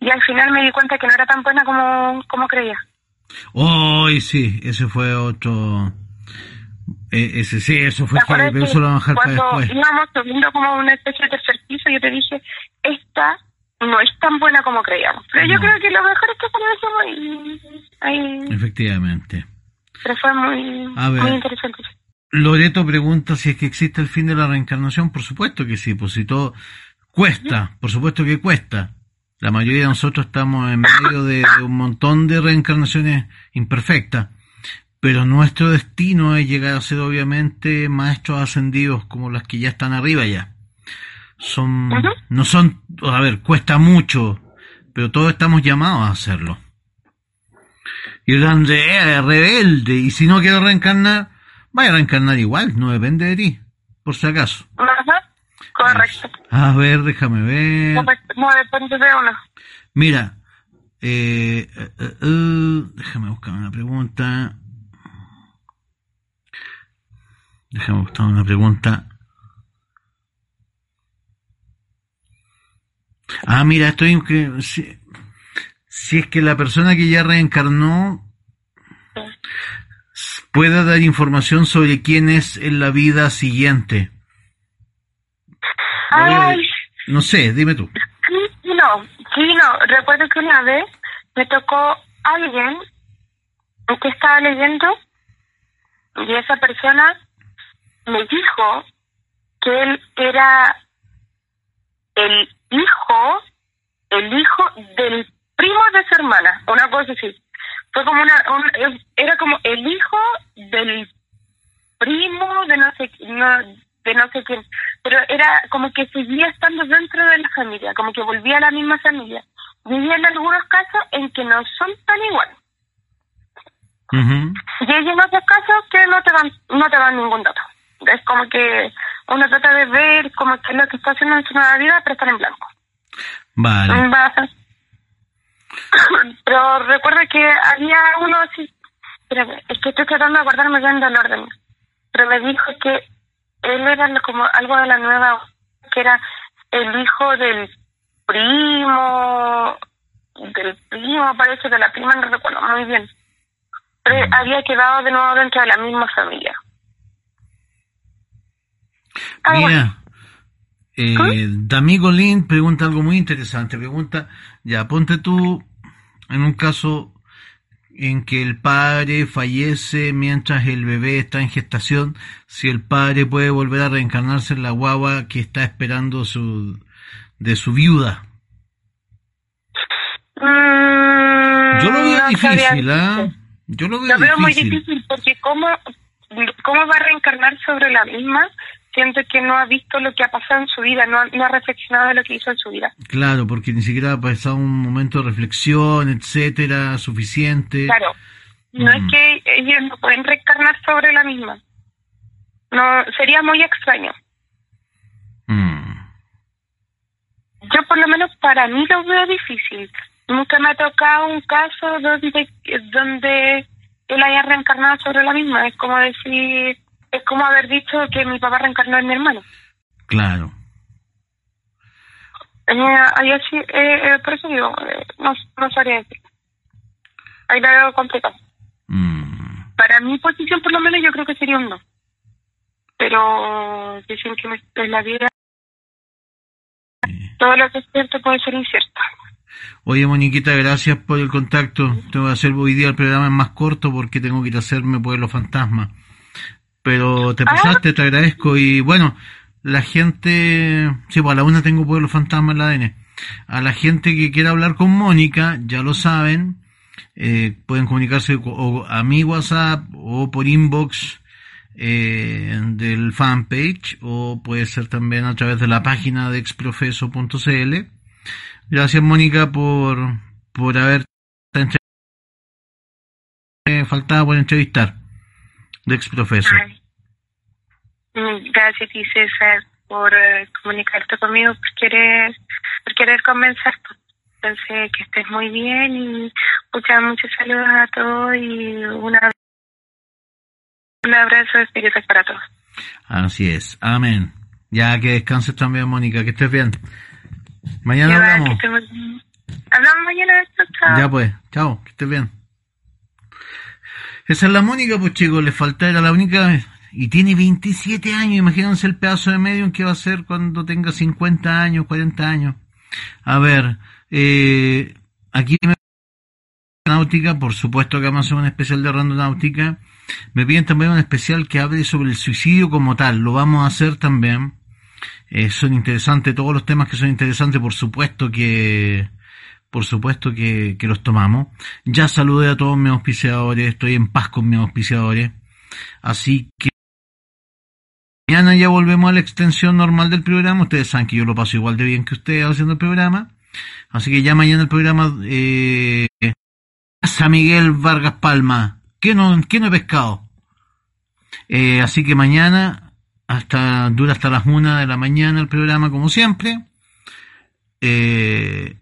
Y al final me di cuenta que no era tan buena como, como creía. Hoy sí, ese fue otro. eh, ese sí, eso fue ¿Te acuerdas heavy, pero que eso lo vamos a dejar para Cuando después. íbamos subiendo como una especie de tercer piso, yo te dije, esta no es tan buena como creíamos. Pero yo creo que lo mejor es que conocemos y ahí, Efectivamente. Pero fue muy, A ver. muy interesante. Loreto pregunta si es que existe el fin de la reencarnación. Por supuesto que sí, pues si todo cuesta, por supuesto que cuesta. La mayoría de nosotros estamos en medio de, de un montón de reencarnaciones imperfectas. Pero nuestro destino es llegar a ser obviamente maestros ascendidos como las que ya están arriba ya. Son, no son, a ver, cuesta mucho, pero todos estamos llamados a hacerlo. Y el Andrea es rebelde, y si no quiero reencarnar, vaya a reencarnar igual, no depende de ti, por si acaso. Ajá, correcto. A ver, déjame ver. No, pues, no depende de uno. Mira, eh, eh, eh, eh, déjame buscar una pregunta. Déjame buscar una pregunta. Ah, mira, estoy que si, si es que la persona que ya reencarnó puede dar información sobre quién es en la vida siguiente. Ay, No sé, dime tú. sí, no, sí, no. Recuerdo que una vez me tocó alguien que estaba leyendo y esa persona me dijo que él era el hijo, el hijo del primo de su hermana, una cosa así. Fue como una, un- era como el hijo del primo de no sé, no, de no sé quién, pero era como que seguía estando dentro de la familia, como que volvía a la misma familia. Hay en algunos casos en que no son tan iguales. Ujú. Y hay en otros casos que no te dan, no te dan ningún dato. Es como que uno trata de ver como que es lo que está haciendo en su nueva vida, pero están en blanco. Vale. Va- Pero recuerdo que había uno así, espérame, es que estoy tratando de acordarme bien del orden, pero me dijo que él era como algo de la nueva, que era el hijo del primo, del primo, parece, de la prima, no recuerdo muy bien. Pero había quedado de nuevo dentro de la misma familia. Mira, eh, D'Amigo Lin pregunta algo muy interesante. Pregunta, ya, ponte tú en un caso en que el padre fallece mientras el bebé está en gestación, si el padre puede volver a reencarnarse en la guagua que está esperando su de su viuda. Mm, Yo lo veo no difícil, ¿ah? Yo lo veo Lo veo muy difícil. difícil porque cómo, cómo va a reencarnar sobre la misma, siento que no ha visto lo que ha pasado en su vida, no ha, no ha reflexionado de lo que hizo en su vida. Claro, porque ni siquiera ha pasado un momento de reflexión, etcétera, suficiente. Claro, no es que ellos no pueden reencarnar sobre la misma. No, sería muy extraño. Mm. Yo por lo menos para mí lo veo difícil. Nunca me ha tocado un caso donde, donde él haya reencarnado sobre la misma. Es como decir, es como haber dicho que mi papá reencarnó en mi hermano. Claro. Eh, ahí así, eh, eh, por eso digo, eh, no, no sabría decir. Ahí la veo complicado. Mm. Para mi posición, por lo menos, yo creo que sería un no. Pero dicen que en la vida todo lo que es cierto puede ser incierto. Oye, Moniquita, gracias por el contacto. Tengo que hacer hoy día el programa es más corto porque tengo que ir a hacerme Pueblo Fantasma. Pero te Ah. pasaste, te agradezco. Y bueno, la gente... Sí, pues a la una tengo Pueblo Fantasma en la ADN. A la gente que quiera hablar con Mónica, ya lo saben, eh, pueden comunicarse co- o a mi WhatsApp o por inbox eh, del fanpage o puede ser también a través de la página de exprofeso.cl. Gracias Mónica por, por haber eh, faltaba por entrevistar de exprofeso. Ay. Mm, Gracias, y César, por eh, comunicarte conmigo, por querer, por querer conversar. Entonces, que estés muy bien y muchas, muchos saludos a todos y una, un abrazo de espíritus para todos. Así es, amén. Ya que descanses también Mónica, que estés bien. Mañana Ya, hablamos. Hablamos mañana. Chao. Ya pues, chao, que estés bien. Esa es la Mónica, pues chicos, le falta, era la única, y tiene 27 años, imagínense el pedazo de medium que va a ser cuando tenga 50 años, 40 años. A ver, eh, aquí me náutica, por supuesto que vamos a hacer un especial de randonáutica. Me piden también un especial que hable sobre el suicidio como tal, lo vamos a hacer también. Eh, son interesantes, todos los temas que son interesantes, por supuesto que, por supuesto que, que los tomamos. Ya saludé a todos mis auspiciadores, estoy en paz con mis auspiciadores. Así que mañana ya volvemos a la extensión normal del programa. Ustedes saben que yo lo paso igual de bien que ustedes haciendo el programa. Así que ya mañana el programa eh, San Miguel Vargas Palma. ¿Qué no, qué no he pescado? Eh, así que mañana hasta dura hasta las una de la mañana el programa como siempre. Eh,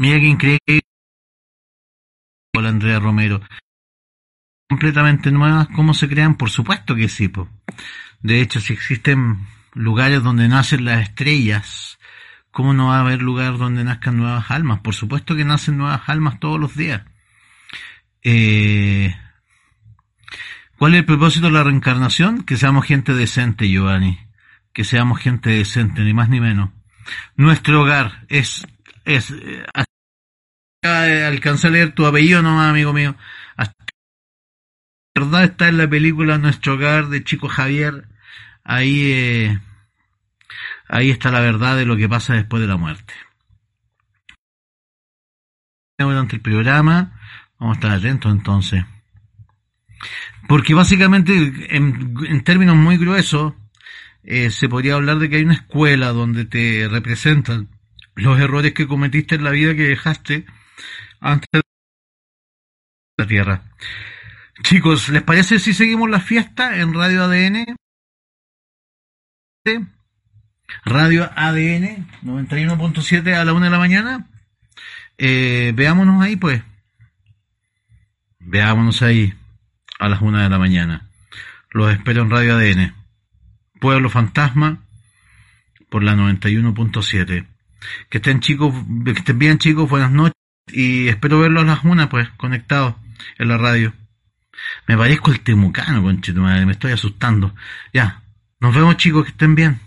mira que increíble. Hola Andrea Romero. Completamente nuevas, ¿cómo se crean? Por supuesto que sí. Po. De hecho, si existen lugares donde nacen las estrellas, ¿cómo no va a haber lugar donde nazcan nuevas almas? Por supuesto que nacen nuevas almas todos los días. Eh, ¿Cuál es el propósito de la reencarnación? Que seamos gente decente, Giovanni. Que seamos gente decente, ni más ni menos. Nuestro hogar es, es, eh, alcancé a leer tu apellido nomás, amigo mío. Hasta, la verdad está en la película Nuestro hogar de Chico Javier. Ahí, eh, ahí está la verdad de lo que pasa después de la muerte. Durante el programa, vamos a estar atentos entonces. Porque básicamente, en, en términos muy gruesos, eh, se podría hablar de que hay una escuela donde te representan los errores que cometiste en la vida que dejaste antes de la Tierra. Chicos, ¿les parece si seguimos la fiesta en Radio ADN? Radio ADN 91.7 a la una de la mañana. Eh, veámonos ahí, pues. Veámonos ahí a las una de la mañana. Los espero en Radio ADN. Pueblo Fantasma por la 91.7. Que estén chicos, que estén bien chicos, buenas noches y espero verlos a las una pues conectados en la radio. Me parezco el temucano, conchito madre, me estoy asustando. Ya, nos vemos chicos, que estén bien.